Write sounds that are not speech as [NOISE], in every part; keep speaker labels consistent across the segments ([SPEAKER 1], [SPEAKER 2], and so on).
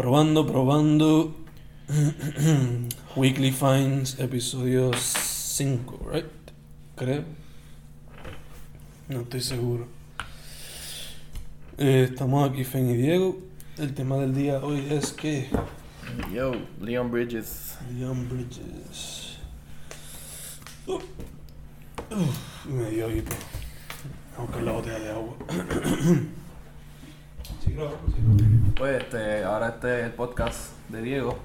[SPEAKER 1] Probando, probando. [CLEARS THROAT] Weekly Finds, episodio 5, right? Creo. No estoy seguro. Eh, estamos aquí, Fen y Diego. El tema del día hoy es que.
[SPEAKER 2] Yo, Leon Bridges.
[SPEAKER 1] Leon Bridges. Uh, uf, me dio hipo. Aunque la botella de agua. [CLEARS THROAT] sí, claro, sí, claro.
[SPEAKER 2] Pues este, ahora este es el podcast de Diego.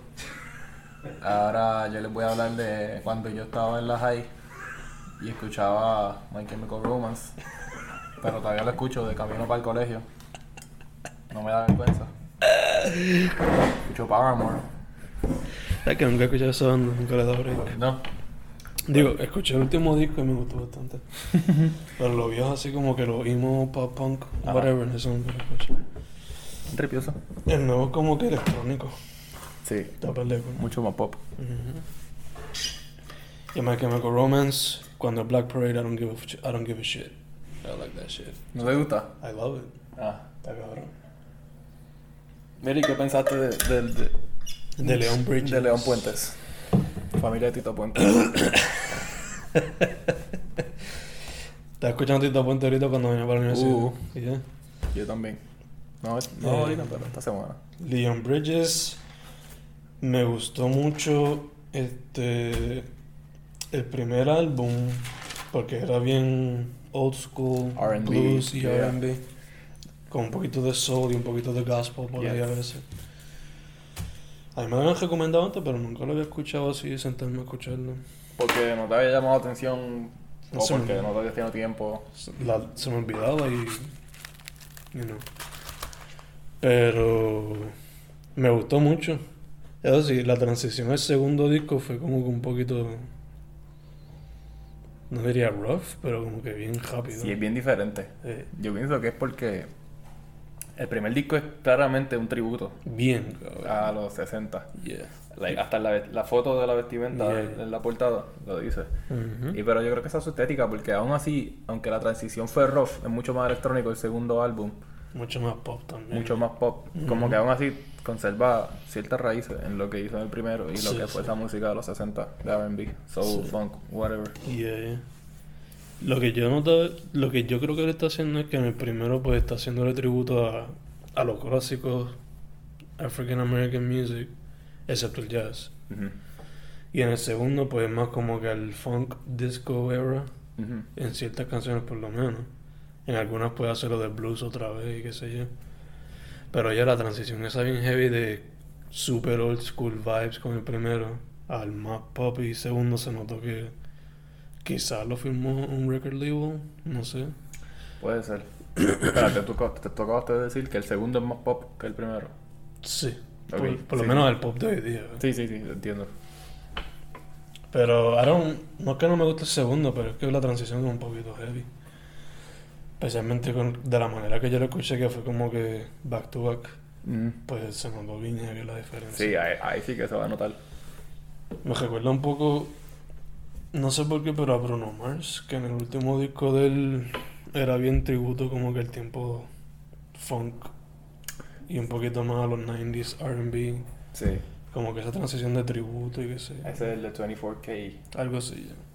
[SPEAKER 2] Ahora yo les voy a hablar de cuando yo estaba en la high y escuchaba My Chemical Romance. Pero todavía lo escucho de camino para el colegio. No me da vergüenza. Escucho Paramore.
[SPEAKER 1] Es que nunca he escuchado esa banda, nunca le he dado break.
[SPEAKER 2] No.
[SPEAKER 1] Digo, escuché el último disco y me gustó bastante. [LAUGHS] Pero lo viejo así como que lo emo, pop punk, whatever, eso nunca lo escuché.
[SPEAKER 2] Tripioso.
[SPEAKER 1] El nuevo es como que electrónico.
[SPEAKER 2] Sí.
[SPEAKER 1] Está pendejo. ¿no?
[SPEAKER 2] Mucho más pop.
[SPEAKER 1] Y My Chemical Romance, cuando Black Parade, I don't give a, I don't give a shit. I like that shit.
[SPEAKER 2] ¿No te gusta?
[SPEAKER 1] I love it.
[SPEAKER 2] Ah.
[SPEAKER 1] Está cabrón.
[SPEAKER 2] Mira, ¿y qué pensaste de, de, de,
[SPEAKER 1] De León Bridges.
[SPEAKER 2] de León Puentes? Familia de Tito Puentes. [COUGHS]
[SPEAKER 1] Estaba escuchando Tito Puente ahorita cuando venía para la universidad.
[SPEAKER 2] Uh. Yo también. No, no
[SPEAKER 1] Eh.
[SPEAKER 2] ahorita, pero esta semana.
[SPEAKER 1] Leon Bridges me gustó mucho este el primer álbum porque era bien old school blues y
[SPEAKER 2] yeah.
[SPEAKER 1] R&B con un poquito de soul y un poquito de gospel por ahí a veces a mí me habían recomendado antes pero nunca lo había escuchado así sentarme a escucharlo
[SPEAKER 2] Porque no te había llamado la atención o porque no te había tenido tiempo.
[SPEAKER 1] La- se me olvidaba y you know. Pero me gustó mucho eso sí la transición al segundo disco fue como que un poquito no diría rough pero como que bien rápido
[SPEAKER 2] Sí, es bien diferente.
[SPEAKER 1] Eh,
[SPEAKER 2] Yo pienso que es porque el primer disco es claramente un tributo
[SPEAKER 1] bien cabrón.
[SPEAKER 2] a los 60.
[SPEAKER 1] yeah
[SPEAKER 2] Like, hasta la, la foto de la vestimenta
[SPEAKER 1] Yeah.
[SPEAKER 2] en la portada lo dice.
[SPEAKER 1] Ujú.
[SPEAKER 2] Y pero yo creo que esa es su estética porque aún así, aunque la transición fue rough, es mucho más electrónico el segundo álbum,
[SPEAKER 1] mucho más pop también
[SPEAKER 2] mucho más pop. Como que aún así conserva ciertas raíces en lo que hizo en el primero y lo que fue
[SPEAKER 1] sí.
[SPEAKER 2] esa música de los 60, de R&B, soul,
[SPEAKER 1] Sí.
[SPEAKER 2] funk, whatever.
[SPEAKER 1] Yeah, yeah. Lo que yo noto, lo que yo creo que él está haciendo es que en el primero pues está haciéndole tributo a, a los clásicos African American music, excepto el jazz. Y en el segundo pues más como que al funk disco era, en ciertas canciones por lo menos. En algunas puede hacerlo de blues otra vez y qué sé yo. Pero ya la transición esa bien heavy de super old school vibes con el primero al más pop y segundo se notó que quizás lo firmó un record label, no sé.
[SPEAKER 2] Puede ser. Espérate, tú te tocaste de decir que el segundo es más pop que el primero.
[SPEAKER 1] Sí, por, por lo menos el pop de hoy día.
[SPEAKER 2] Sí, sí, sí, entiendo.
[SPEAKER 1] Pero I don't- no es que no me guste el segundo, pero es que la transición es un poquito heavy. Especialmente con, de la manera que yo lo escuché, que fue como que back to back,
[SPEAKER 2] Mm.
[SPEAKER 1] pues se notó bien heavy la diferencia.
[SPEAKER 2] Sí, ahí, ahí sí que se va a notar.
[SPEAKER 1] Me recuerda un poco, no sé por qué, pero a Bruno Mars, que en el último disco de él era bien tributo como que el tiempo funk y un poquito más a los 90s R&B,
[SPEAKER 2] Sí.
[SPEAKER 1] como que esa transición de tributo y qué sé.
[SPEAKER 2] Ese es el de 24K.
[SPEAKER 1] Algo así. ya.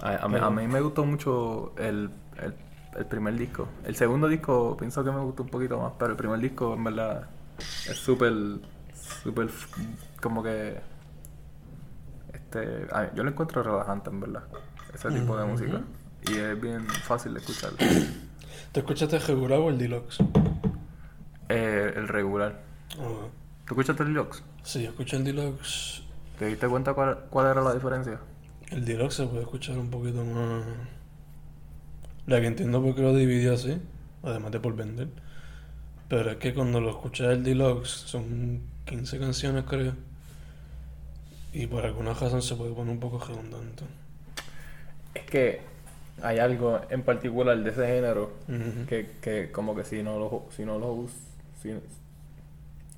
[SPEAKER 2] A, a mí, a mí me gustó mucho el, el, el primer disco. El segundo disco pienso que me gustó un poquito más, pero el primer disco en verdad es súper, súper, como que... Este, yo lo encuentro relajante en verdad, ese tipo de música. Y es bien fácil de escuchar. [COUGHS]
[SPEAKER 1] ¿Te escuchaste el regular o el deluxe?
[SPEAKER 2] Eh, el regular.
[SPEAKER 1] Ah,
[SPEAKER 2] ¿Tú escuchaste el deluxe?
[SPEAKER 1] sí, yo escuché el deluxe.
[SPEAKER 2] ¿Te diste cuenta cuál, cuál era la diferencia?
[SPEAKER 1] El deluxe se puede escuchar un poquito más. La que entiendo por qué lo dividió así, además de por vender. Pero es que cuando lo escuchas el deluxe son 15 canciones, creo. Y por alguna razón se puede poner un poco redundante.
[SPEAKER 2] Es que hay algo en particular de ese género que, que como que si no lo si no lo si,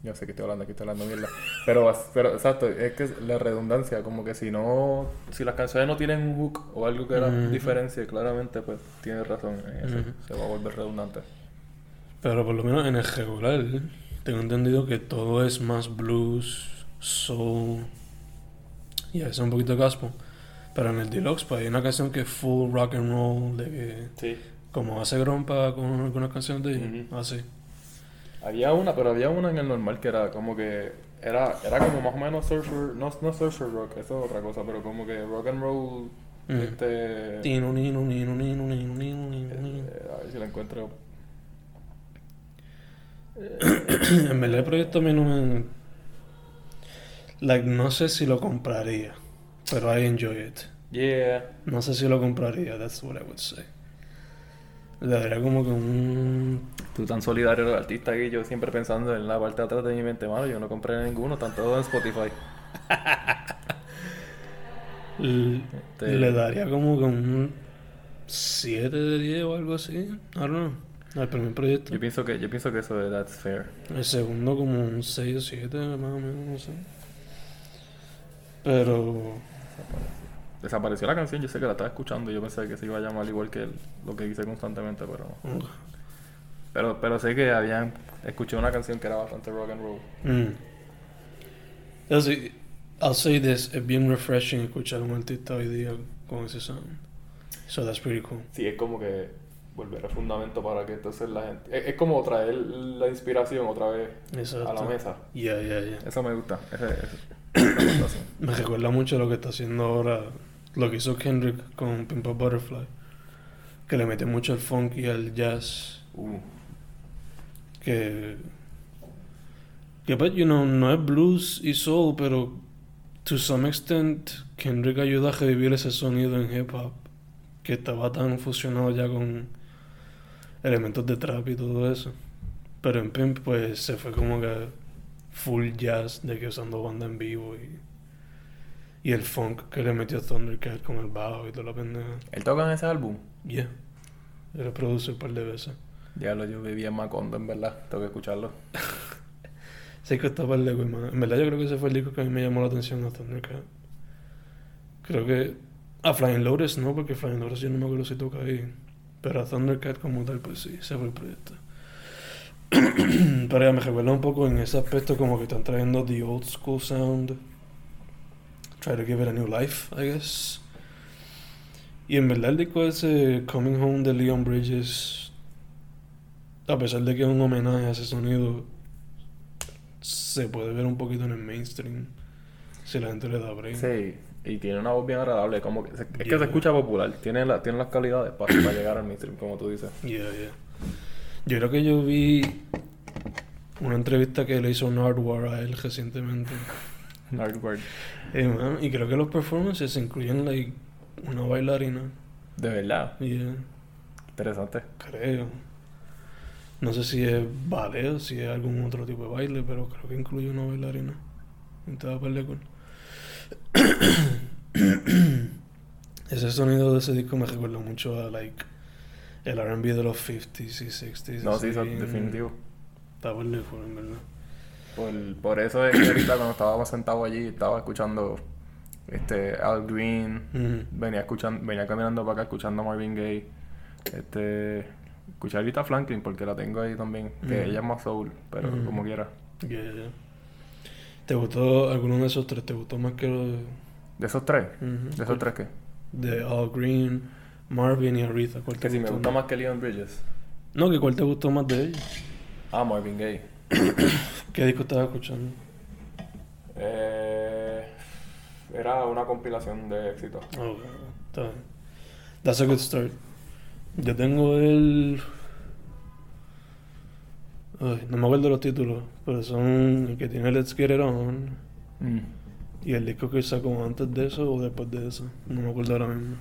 [SPEAKER 2] yo sé que estoy hablando aquí estoy hablando mierda pero pero exacto es que la redundancia como que si no si las canciones no tienen un hook o algo que la
[SPEAKER 1] Ujú.
[SPEAKER 2] diferencia claramente pues tienes razón en eso se va a volver redundante
[SPEAKER 1] Pero por lo menos en el regular, tengo entendido que todo es más blues, soul y a veces un poquito de gospel. Pero en el deluxe pues hay una canción que es full rock and roll, de que
[SPEAKER 2] Sí.
[SPEAKER 1] como hace Grompa con algunas canciones de
[SPEAKER 2] Ujú.
[SPEAKER 1] así.
[SPEAKER 2] Había una, pero había una en el normal que era como que era, era como más o menos surfer, no, no surfer rock, eso es otra cosa, pero como que rock and roll,
[SPEAKER 1] Mm.
[SPEAKER 2] este, a ver si la encuentro.
[SPEAKER 1] En verdad el proyecto a mí no me... Like, no sé si lo compraría, pero I enjoy it.
[SPEAKER 2] Yeah,
[SPEAKER 1] No sé si lo compraría, that's what I would say. Le daría como que un...
[SPEAKER 2] tú tan solidario de artista que yo siempre pensando en la parte de atrás de mi mente, malo, yo no compré ninguno, están todos en Spotify. Este-
[SPEAKER 1] Le daría como que un 7 de 10 o algo así. I don't know. Al primer proyecto.
[SPEAKER 2] Yo pienso que, yo pienso que eso es that's fair.
[SPEAKER 1] El segundo como un 6 o 7, más o menos, no sé. Pero...
[SPEAKER 2] Desapareció la canción, yo sé que la estaba escuchando y yo pensé que se iba a llamar igual que el- lo que hice constantemente, pero
[SPEAKER 1] ugh.
[SPEAKER 2] pero pero sé que habían escuché una canción que era bastante rock and roll.
[SPEAKER 1] Mm. Así, I'll say this, es bien refreshing escuchar a un artista hoy día con ese sound. So that's pretty cool.
[SPEAKER 2] Sí, es como que volver al fundamento para que entonces la gente es, es como traer la inspiración otra vez
[SPEAKER 1] Exacto.
[SPEAKER 2] a la mesa.
[SPEAKER 1] Yeah, yeah, yeah.
[SPEAKER 2] Eso me gusta. Ese, ese-. [COUGHS]
[SPEAKER 1] Me recuerda mucho lo que está haciendo ahora, lo que hizo Kendrick con Pimp a Butterfly. Que le mete mucho al funk y al jazz.
[SPEAKER 2] Uh,
[SPEAKER 1] Que. Que, but, you know, no es blues y soul, pero to some extent, Kendrick ayuda a revivir ese sonido en hip hop. Que estaba tan fusionado ya con elementos de trap y todo eso. Pero en Pimp, pues se fue como que full jazz, de que usando banda en vivo y. Y el funk que le metió Thundercat con el bajo y toda la pendeja.
[SPEAKER 2] Él toca en ese álbum.
[SPEAKER 1] Yeah. Era producer un par de veces.
[SPEAKER 2] Ya lo yo vivía en Macondo, en verdad. Tengo que escucharlo. [LAUGHS]
[SPEAKER 1] Sí que está par de man. En verdad yo creo que ese fue el disco que a mí me llamó la atención a Thundercat. Creo que a Flying Lotus no, porque Flying Lotus yo no me acuerdo si toca ahí. Pero a Thundercat como tal, pues sí, ese fue el proyecto. [CLEARS THROAT] Pero ya me recuerda un poco en ese aspecto como que están trayendo the old school sound. Try to give it a new life, I guess. Y en verdad el disco ese Coming Home de Leon Bridges, a pesar de que es un homenaje a ese sonido, se puede ver un poquito en el mainstream si la gente le da break.
[SPEAKER 2] Sí, y tiene una voz bien agradable. Como que se- es que se escucha popular. Tiene, la, tiene las calidades para, para llegar al mainstream, como tú dices.
[SPEAKER 1] Yeah, yeah. Yo creo que yo vi una entrevista que le hizo Nardwar a él recientemente.
[SPEAKER 2] Hardware.
[SPEAKER 1] Eh, man, y creo que los performances incluyen like, una bailarina.
[SPEAKER 2] De verdad.
[SPEAKER 1] Yeah,
[SPEAKER 2] Interesante.
[SPEAKER 1] creo. No sé si es ballet o si es algún otro tipo de baile, pero creo que incluye una bailarina. En toda película. Ese sonido de ese disco me recuerda mucho a like el R&B de los 50s y 60s.
[SPEAKER 2] No, sí, definitivo.
[SPEAKER 1] Está por lejos, en verdad.
[SPEAKER 2] Por, por eso es que ahorita cuando estábamos sentados allí, estaba escuchando este Al Green, venía escuchando, venía caminando para acá escuchando a Marvin Gaye, este escuché ahorita a Franklin porque la tengo ahí también, que ella es más soul, pero como quiera.
[SPEAKER 1] Yeah, yeah. ¿Te gustó alguno de esos tres? ¿Te gustó más que los
[SPEAKER 2] De esos tres, de esos tres que,
[SPEAKER 1] de Al Green, Marvin y Aretha? ¿Cuál te
[SPEAKER 2] que si me
[SPEAKER 1] gustó
[SPEAKER 2] más que Leon Bridges.
[SPEAKER 1] No, que cuál te gustó más de ellos.
[SPEAKER 2] Ah, Marvin Gaye. [CLEARS THROAT]
[SPEAKER 1] ¿Qué disco estabas escuchando?
[SPEAKER 2] Eh, era una compilación de éxitos.
[SPEAKER 1] Oh, está bien. That's a good start. Yo tengo el. Ay, no me acuerdo los títulos, pero son el que tiene Let's Get It On
[SPEAKER 2] Mm.
[SPEAKER 1] y el disco que sacó antes de eso o después de eso. No me acuerdo ahora mismo.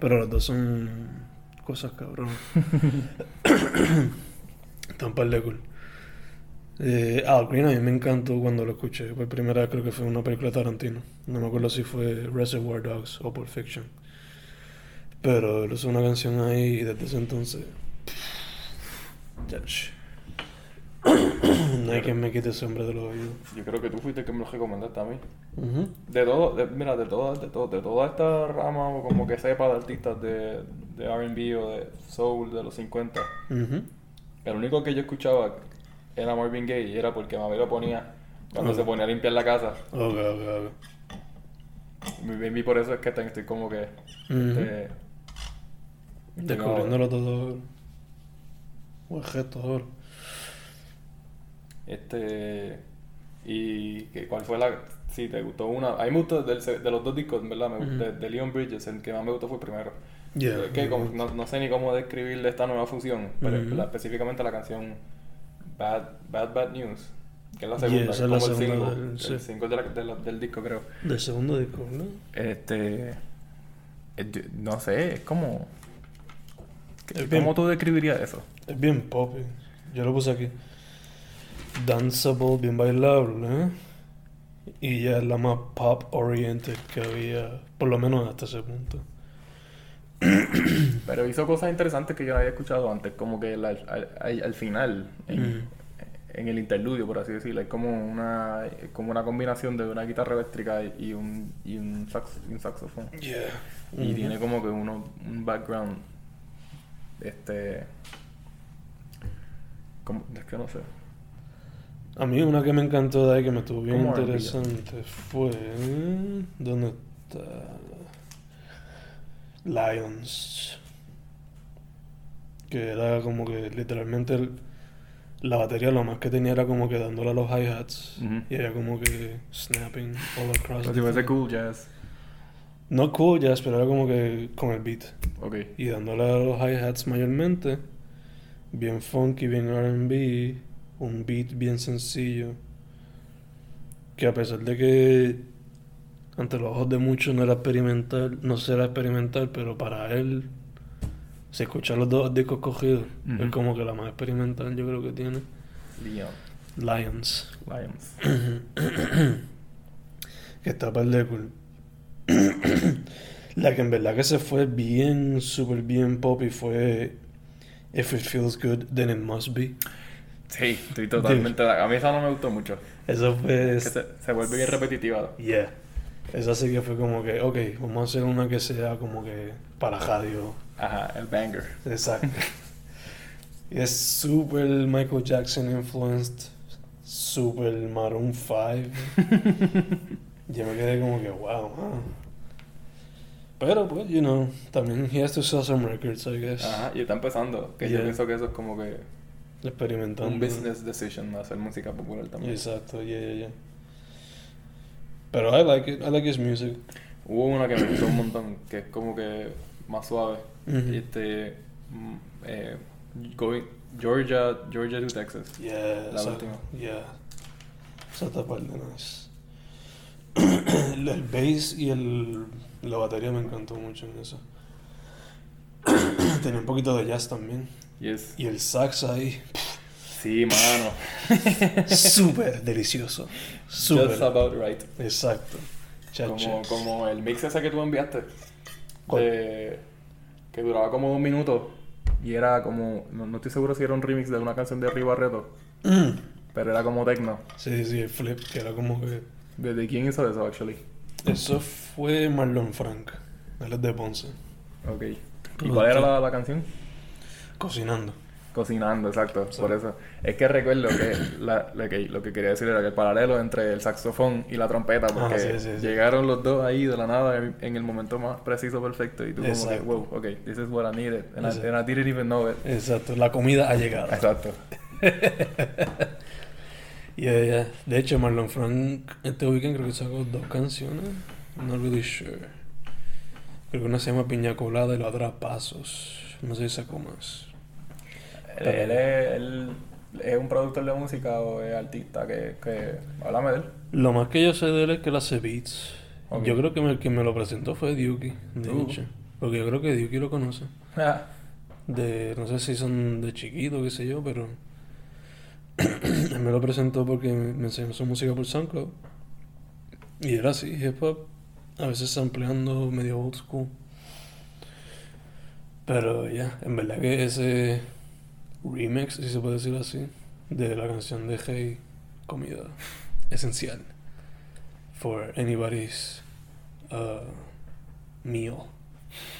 [SPEAKER 1] Pero los dos son cosas cabrón. [LAUGHS] Están par de cool. Eh, Al Green a mí me encantó cuando lo escuché. Por primera vez creo que fue una película de Tarantino. No me acuerdo si fue Reservoir Dogs o Pulp Fiction. Pero él usó una canción ahí y desde ese entonces... No hay quien me quite ese hombre de los oídos.
[SPEAKER 2] Yo creo que tú fuiste el que me lo recomendaste a mí.
[SPEAKER 1] Ujú.
[SPEAKER 2] De todo, de- mira, de toda, de, todo, de toda esta rama, o como que sepa de artistas de, de RB o de soul de los 50,
[SPEAKER 1] Ujú.
[SPEAKER 2] el único que yo escuchaba era Marvin Gaye y era porque mami lo ponía cuando
[SPEAKER 1] Ah.
[SPEAKER 2] se ponía a limpiar la casa.
[SPEAKER 1] Ok, ok, ok.
[SPEAKER 2] Maybe por eso es que estoy como que... Este,
[SPEAKER 1] Descubriéndolo todo. Buen gesto ahora.
[SPEAKER 2] Este. Y cuál fue la. Si te gustó una. A mí me gustó del de los dos discos, ¿verdad? Me, de, de Leon Bridges, el que más me gustó fue el primero.
[SPEAKER 1] Yeah.
[SPEAKER 2] Que como- no, no sé ni cómo describirle esta nueva fusión, pero la- específicamente la canción Bad Bad, Bad News, que es la segunda, que es
[SPEAKER 1] es la
[SPEAKER 2] como el
[SPEAKER 1] segunda
[SPEAKER 2] single,
[SPEAKER 1] del- sí.
[SPEAKER 2] el single de la- de la- del disco, creo.
[SPEAKER 1] Del segundo disco, ¿no?
[SPEAKER 2] Este. No sé, es como.
[SPEAKER 1] Es bien-
[SPEAKER 2] ¿Cómo tú describirías eso?
[SPEAKER 1] Es bien pop. eh. Yo lo puse aquí. Danceable, bien bailable. ¿eh? Y ya es la más pop oriented que había, por lo menos hasta ese punto. [CLEARS THROAT]
[SPEAKER 2] Pero hizo cosas interesantes que yo no había escuchado antes, como que la- al, al- al final, en,
[SPEAKER 1] Mm.
[SPEAKER 2] en el interludio, por así decirlo, es como una, como una combinación de una guitarra eléctrica y un, y un, sax- y un saxofón.
[SPEAKER 1] Yeah.
[SPEAKER 2] Y tiene como que uno, un background, este... Como, es que no sé.
[SPEAKER 1] A mí una que me encantó de ahí que me estuvo bien interesante fue... ¿Dónde está? Lions. Que era como que literalmente el- la batería lo más que tenía era como que dándole a los hi-hats. Y era como que snapping all across.
[SPEAKER 2] Si fuese
[SPEAKER 1] thing.
[SPEAKER 2] cool jazz.
[SPEAKER 1] No cool jazz, pero era como que con el beat.
[SPEAKER 2] Ok.
[SPEAKER 1] Y dándole a los hi-hats mayormente. Bien funky, bien RB. Un beat bien sencillo. Que a pesar de que ante los ojos de muchos no era experimental, no será experimental, pero para él, si escuchar los dos discos cogidos, es como que la más experimental yo creo que tiene.
[SPEAKER 2] Leon.
[SPEAKER 1] Lions.
[SPEAKER 2] Lions. [CLEARS THROAT]
[SPEAKER 1] que está par de cool. [CLEARS THROAT] La que en verdad que se fue bien, súper bien pop y fue If It Feels Good, Then It Must Be.
[SPEAKER 2] Sí, estoy totalmente... A mí esa no me gustó mucho.
[SPEAKER 1] Eso fue...
[SPEAKER 2] Que se, se vuelve bien repetitiva.
[SPEAKER 1] Yeah. Esa sí que fue como que, ok, vamos a hacer una que sea como que para radio.
[SPEAKER 2] Ajá, el banger.
[SPEAKER 1] Exacto. y es súper Michael Jackson influenced, súper Maroon 5. [LAUGHS] Yo me quedé como que, wow, man. Pero pues, you know, también he has to sell some records, I guess.
[SPEAKER 2] Ajá, y está empezando. Que yo pienso que eso es como que
[SPEAKER 1] Experimentando.
[SPEAKER 2] un business decision hacer música popular también.
[SPEAKER 1] Exacto, yeah, yeah, yeah. Pero I like it, I like his music.
[SPEAKER 2] Hubo una que me gustó un montón, que es como que más suave. Este. mm, eh, going, Georgia, Georgia to Texas.
[SPEAKER 1] Yeah,
[SPEAKER 2] La última.
[SPEAKER 1] Yeah. Esa está par de nice. el, el bass y el, la batería me encantó mucho en eso. [CLEARS THROAT] Tenía un poquito de jazz también.
[SPEAKER 2] Yes.
[SPEAKER 1] Y el sax ahí,
[SPEAKER 2] Sí, mano. [LAUGHS]
[SPEAKER 1] súper delicioso. Súper.
[SPEAKER 2] Just about right.
[SPEAKER 1] Exacto.
[SPEAKER 2] Como, como el mix ese que tú enviaste. De- que duraba como dos minutos. Y era como. No, no estoy seguro si era un remix de una canción de Riva Reto.
[SPEAKER 1] Mm.
[SPEAKER 2] Pero era como techno.
[SPEAKER 1] Sí, sí, el flip, que era como que...
[SPEAKER 2] ¿Desde quién hizo eso, actually?
[SPEAKER 1] Eso fue Marlon Frank. Él es de Ponce.
[SPEAKER 2] Ok. ¿Y cuál era la, la canción?
[SPEAKER 1] Cocinando.
[SPEAKER 2] Cocinando, exacto.
[SPEAKER 1] Sí.
[SPEAKER 2] Por eso. Es que recuerdo que, la- lo que lo que quería decir era que el paralelo entre el saxofón y la trompeta, porque
[SPEAKER 1] Ah, sí, sí, sí.
[SPEAKER 2] llegaron los dos ahí de la nada en, el momento más preciso, perfecto. Y tú como que, wow, ok, this is what I needed. And, I, and I didn't even know it.
[SPEAKER 1] Exacto, la comida ha llegado.
[SPEAKER 2] Exacto. [LAUGHS]
[SPEAKER 1] Yeah, yeah. De hecho, Marlon Frank este weekend creo que sacó dos canciones. No really sure. Creo que una se llama Piña Colada y la otra Pasos. No sé si sacó más.
[SPEAKER 2] Él, es, él es un productor de música o es artista que, que... Háblame de él.
[SPEAKER 1] Lo más que yo sé de él es que él hace beats. Yo creo que me- quien me lo presentó fue Duki, de
[SPEAKER 2] Uh.
[SPEAKER 1] hecho. Porque yo creo que Duki lo conoce.
[SPEAKER 2] Ah,
[SPEAKER 1] De, no sé si son de chiquito, qué sé yo, pero [CLEARS THROAT] él me lo presentó porque me enseñó su música por SoundCloud. Y era así, hip hop, a veces sampleando medio old school. Pero ya, en verdad que ese remix, si se puede decir así, de la canción de Hey, comida esencial for anybody's uh, meal,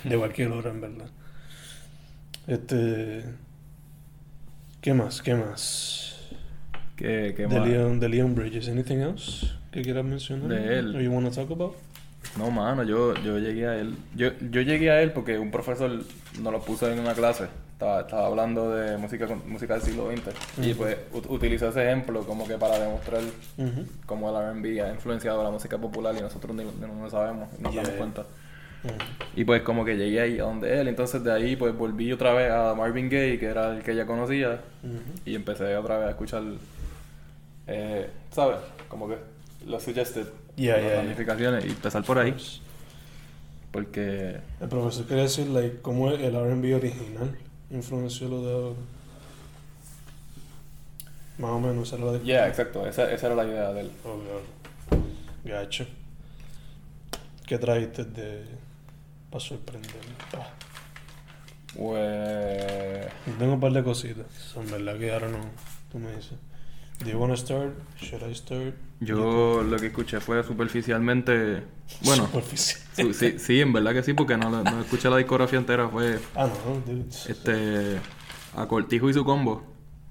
[SPEAKER 1] de cualquier hora en verdad. Este. ¿Qué más? ¿Qué más?
[SPEAKER 2] ¿Qué, qué
[SPEAKER 1] De
[SPEAKER 2] más?
[SPEAKER 1] Leon, de Leon Bridges. Anything else que quieras mencionar?
[SPEAKER 2] De él.
[SPEAKER 1] Or you wanna talk about?
[SPEAKER 2] No, mano, yo, yo llegué a él. Yo, yo llegué a él porque un profesor nos lo puso en una clase. Estaba, estaba hablando de música, música del siglo XX. Y pues ut- utilizó ese ejemplo como que para demostrar cómo el R&B ha influenciado la música popular y nosotros ni, ni- no lo sabemos, y nos
[SPEAKER 1] Yeah.
[SPEAKER 2] damos cuenta. Y pues como que llegué ahí a donde él, entonces de ahí pues volví otra vez a Marvin Gaye, que era el que ella conocía, y empecé otra vez a escuchar, eh, ¿sabes? Como que los suggested,
[SPEAKER 1] Yeah,
[SPEAKER 2] las
[SPEAKER 1] yeah, yeah.
[SPEAKER 2] notificaciones, y empezar por ahí. Porque,
[SPEAKER 1] El profesor quería decir, like, cómo el R&B original influenció lo de ahora. Más o menos, esa era la
[SPEAKER 2] yeah, exacto, esa, esa era la idea de él.
[SPEAKER 1] Oh. Gacho. ¿Qué trajiste de... para sorprenderme? Ah,
[SPEAKER 2] Pues...
[SPEAKER 1] tengo un par de cositas. Son verdad que ahora no... Tú me dices. Do you wanna start? Should I start?
[SPEAKER 2] Yo lo que escuché fue superficialmente, bueno,
[SPEAKER 1] Superficial.
[SPEAKER 2] su- sí, sí, en verdad que sí, porque no, no escuché la discografía entera, fue
[SPEAKER 1] Ah, no, dude.
[SPEAKER 2] este a Cortijo y su combo.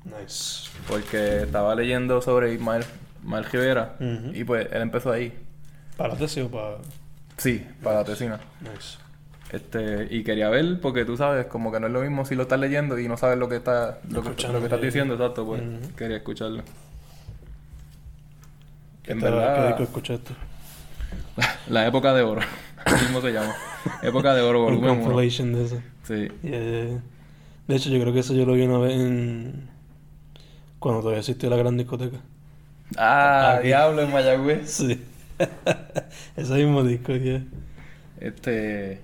[SPEAKER 1] Nice.
[SPEAKER 2] Porque estaba leyendo sobre Ismael, Ismael Rivera
[SPEAKER 1] Ujú.
[SPEAKER 2] y pues él empezó ahí.
[SPEAKER 1] ¿Para la tesis o para...?
[SPEAKER 2] Sí, para la tesina.
[SPEAKER 1] Nice.
[SPEAKER 2] Este, y quería ver, porque tú sabes, como que no es lo mismo si lo estás leyendo y no sabes lo que está, lo que, lo que estás diciendo, exacto, pues quería escucharlo.
[SPEAKER 1] ¿Qué,
[SPEAKER 2] En
[SPEAKER 1] tal-
[SPEAKER 2] verdad-
[SPEAKER 1] ¿Qué disco escuchaste? [LAUGHS]
[SPEAKER 2] La época de oro, mismo se llama. Época de oro,
[SPEAKER 1] Un
[SPEAKER 2] volumen uno.
[SPEAKER 1] compilation de eso.
[SPEAKER 2] Sí.
[SPEAKER 1] Yeah, yeah, yeah. De hecho, yo creo que eso yo lo vi una vez en... Cuando todavía existía la gran discoteca.
[SPEAKER 2] Ah,
[SPEAKER 1] Aquí.
[SPEAKER 2] diablo en Mayagüez.
[SPEAKER 1] Sí. [LAUGHS] Ese mismo disco, yeah.
[SPEAKER 2] Este.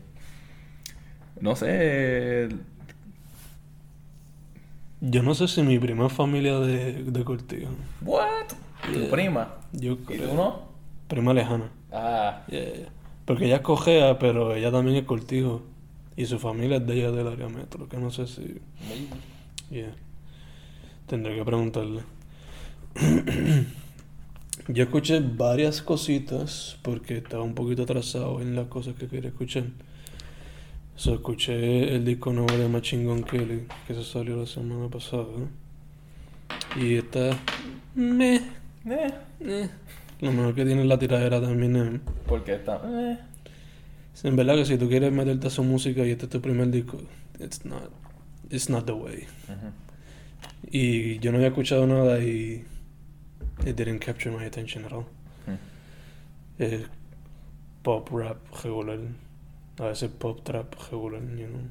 [SPEAKER 2] No sé.
[SPEAKER 1] Yo no sé si mi prima es familia de, de Cortijo.
[SPEAKER 2] ¿What? ¿Tu prima?
[SPEAKER 1] Yo
[SPEAKER 2] ¿Y
[SPEAKER 1] creo.
[SPEAKER 2] tú no?
[SPEAKER 1] Prima lejana.
[SPEAKER 2] Ah.
[SPEAKER 1] Yeah, yeah. Porque ella es cojea, pero ella también es Cortijo. Y su familia es de ella del área metro, que no sé si... Yeah. Tendré que preguntarle. [CLEARS THROAT] Yo escuché varias cositas porque estaba un poquito atrasado en las cosas que quería escuchar. So, escuché el disco nuevo de Machine Gun Kelly que se salió la semana pasada. Y está. Meh,
[SPEAKER 2] Eh.
[SPEAKER 1] eh. Lo mejor que tiene la tiradera también. eh.
[SPEAKER 2] Porque está. Eh.
[SPEAKER 1] En verdad que si tú quieres meterte a su música y este es tu primer disco, it's not, it's not the way. Y yo no había escuchado nada y it didn't capture my attention at all. Es pop rap regular. A veces pop trap regular, you know.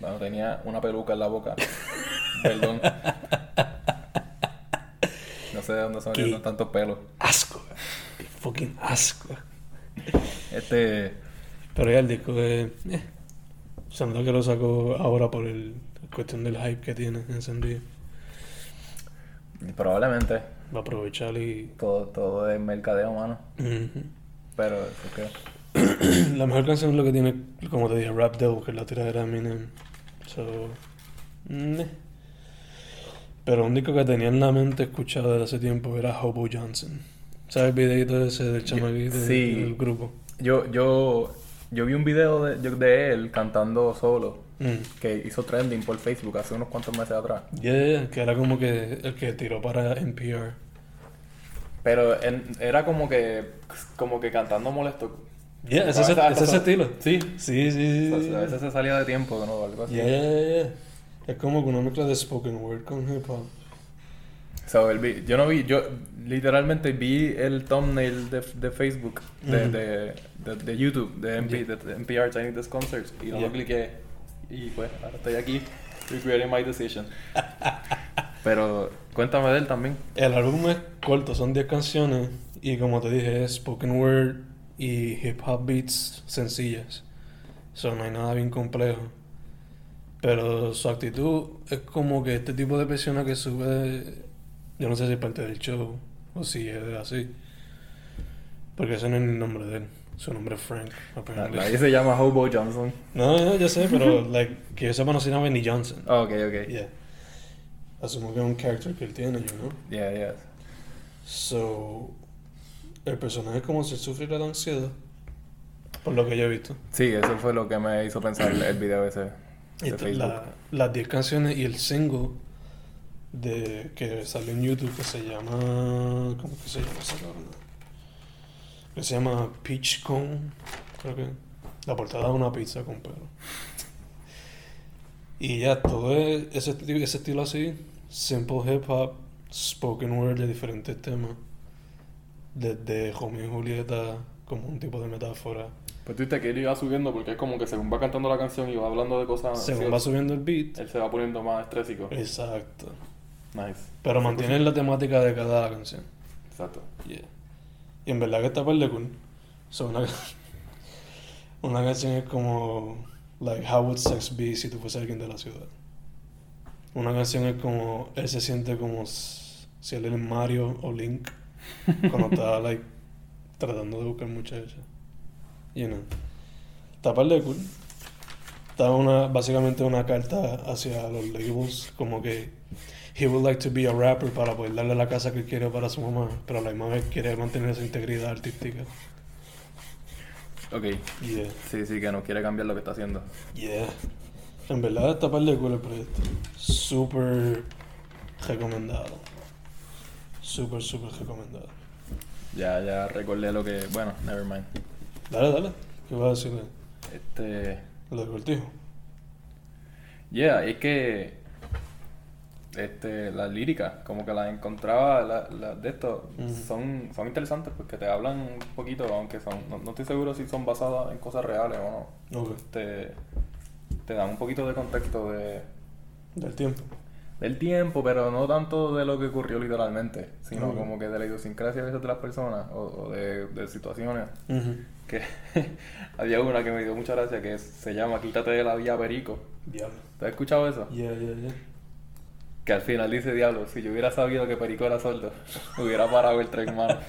[SPEAKER 2] Bueno, tenía una peluca en la boca. [LAUGHS] Perdón. No sé de dónde
[SPEAKER 1] ¿Qué?
[SPEAKER 2] esos tantos pelos.
[SPEAKER 1] Asco. Qué fucking asco.
[SPEAKER 2] Este.
[SPEAKER 1] Pero ya el disco es... Eh. Se nota que lo sacó ahora por el cuestión del hype que tiene encendido.
[SPEAKER 2] Probablemente.
[SPEAKER 1] Va a aprovechar y...
[SPEAKER 2] Todo, todo es mercadeo, mano. Pero eso que. [CLEARS THROAT]
[SPEAKER 1] La mejor canción es lo que tiene, como te dije, Rap Devil, que es la tiradera de Eminem. So, meh. Pero un disco que tenía en la mente escuchado desde hace tiempo era Hobo Johnson. ¿Sabes el videito ese del chamaquito
[SPEAKER 2] sí.
[SPEAKER 1] del grupo?
[SPEAKER 2] Yo, yo, yo vi un video de, de él cantando solo.
[SPEAKER 1] Mm.
[SPEAKER 2] Que hizo trending por Facebook hace unos cuantos meses atrás.
[SPEAKER 1] Yeah, yeah, que era como que el que tiró para NPR.
[SPEAKER 2] Pero en- era como que. Como que cantando molesto.
[SPEAKER 1] Yeah, ese, es ese estilo.
[SPEAKER 2] Sí.
[SPEAKER 1] Sí, sí.
[SPEAKER 2] O sea, a veces se salía de tiempo, ¿no? Algo así.
[SPEAKER 1] Yeah, yeah, yeah, yeah. Es como que una mezcla de spoken word con hip hop.
[SPEAKER 2] So, el yo no vi, yo literalmente vi el thumbnail de, de Facebook, de,
[SPEAKER 1] Ujú.
[SPEAKER 2] de, de, de YouTube, de, MP, de, de NPR Chinese Desk Concerts, y no
[SPEAKER 1] Yeah.
[SPEAKER 2] lo cliqué. Y pues, ahora estoy aquí, regretting my decision. Pero cuéntame de él también.
[SPEAKER 1] El álbum es corto, son 10 canciones y como te dije es spoken word y hip hop beats sencillas. So, no hay nada bien complejo. Pero su actitud es como que este tipo de persona que sube, yo no sé si es parte del show o si es así. Porque ese no es el nombre de él. Su nombre es Frank, apparently.
[SPEAKER 2] Nadie se llama Hobo Johnson.
[SPEAKER 1] No, no, yo sé, pero [LAUGHS] like, que yo sepa no se llama ni Johnson.
[SPEAKER 2] Ah, ok, ok.
[SPEAKER 1] Yeah. Asumo que es un character que él tiene, you know.
[SPEAKER 2] Yeah, yeah.
[SPEAKER 1] So, el personaje es como si sufriera de ansiedad. Por lo que yo he visto.
[SPEAKER 2] Sí, eso fue lo que me hizo pensar el video ese de
[SPEAKER 1] la- las 10 canciones y el single de que salió en YouTube que se llama. ¿Cómo que se llama esa? Que se llama Peach Cone, creo que. La portada de una pizza con pelo. Y ya, todo es- ese, ese estilo así, simple hip hop, spoken word de diferentes temas. Desde Romeo y Julieta, como un tipo de metáfora.
[SPEAKER 2] Pues tú viste que él iba subiendo porque es como que según va cantando la canción y va hablando de cosas.
[SPEAKER 1] Según va subiendo el beat.
[SPEAKER 2] Él se va poniendo más estrésico.
[SPEAKER 1] Exacto.
[SPEAKER 2] Nice.
[SPEAKER 1] Pero mantiene la temática de cada canción.
[SPEAKER 2] Exacto.
[SPEAKER 1] Yeah. Y en verdad que está par de cool. So, una, [LAUGHS] una canción es como like how would sex be si tú fuese alguien de la ciudad. Una canción es como él se siente como si él es Mario o Link cuando está like tratando de buscar muchachas. You know. Está par de cool. Está una, básicamente una carta hacia los labels, como que he would like to be a rapper para poder darle la casa que quiere para su mamá, pero a la misma vez quiere mantener esa integridad artística.
[SPEAKER 2] Ok.
[SPEAKER 1] Yeah,
[SPEAKER 2] Sí, sí, que no quiere cambiar lo que está haciendo.
[SPEAKER 1] yeah. En verdad está par de cool el proyecto. Súper recomendado. Súper, súper recomendado.
[SPEAKER 2] Ya, ya recordé lo que. Bueno, never mind.
[SPEAKER 1] Dale, dale. ¿Qué vas a decirle?
[SPEAKER 2] Este.
[SPEAKER 1] Lo del cortijo.
[SPEAKER 2] Yeah, es que. Este, las líricas, como que las encontraba, la- las de esto, son, son interesantes porque te hablan un poquito, aunque son, no, no estoy seguro si son basadas en cosas reales o no.
[SPEAKER 1] Ok.
[SPEAKER 2] Te, te dan un poquito de contexto de,
[SPEAKER 1] Del tiempo.
[SPEAKER 2] Del tiempo, pero no tanto de lo que ocurrió literalmente, sino como que de la idiosincrasia a veces de las personas o, o de, de situaciones. Que [LAUGHS] había una que me dio mucha gracia que se llama Quítate de la vía Perico.
[SPEAKER 1] Diablo.
[SPEAKER 2] ¿Te has escuchado eso?
[SPEAKER 1] Yeah, yeah, yeah.
[SPEAKER 2] Que al final dice Diablo, si yo hubiera sabido que Perico era sordo, [LAUGHS] hubiera parado el tren, mano. [LAUGHS]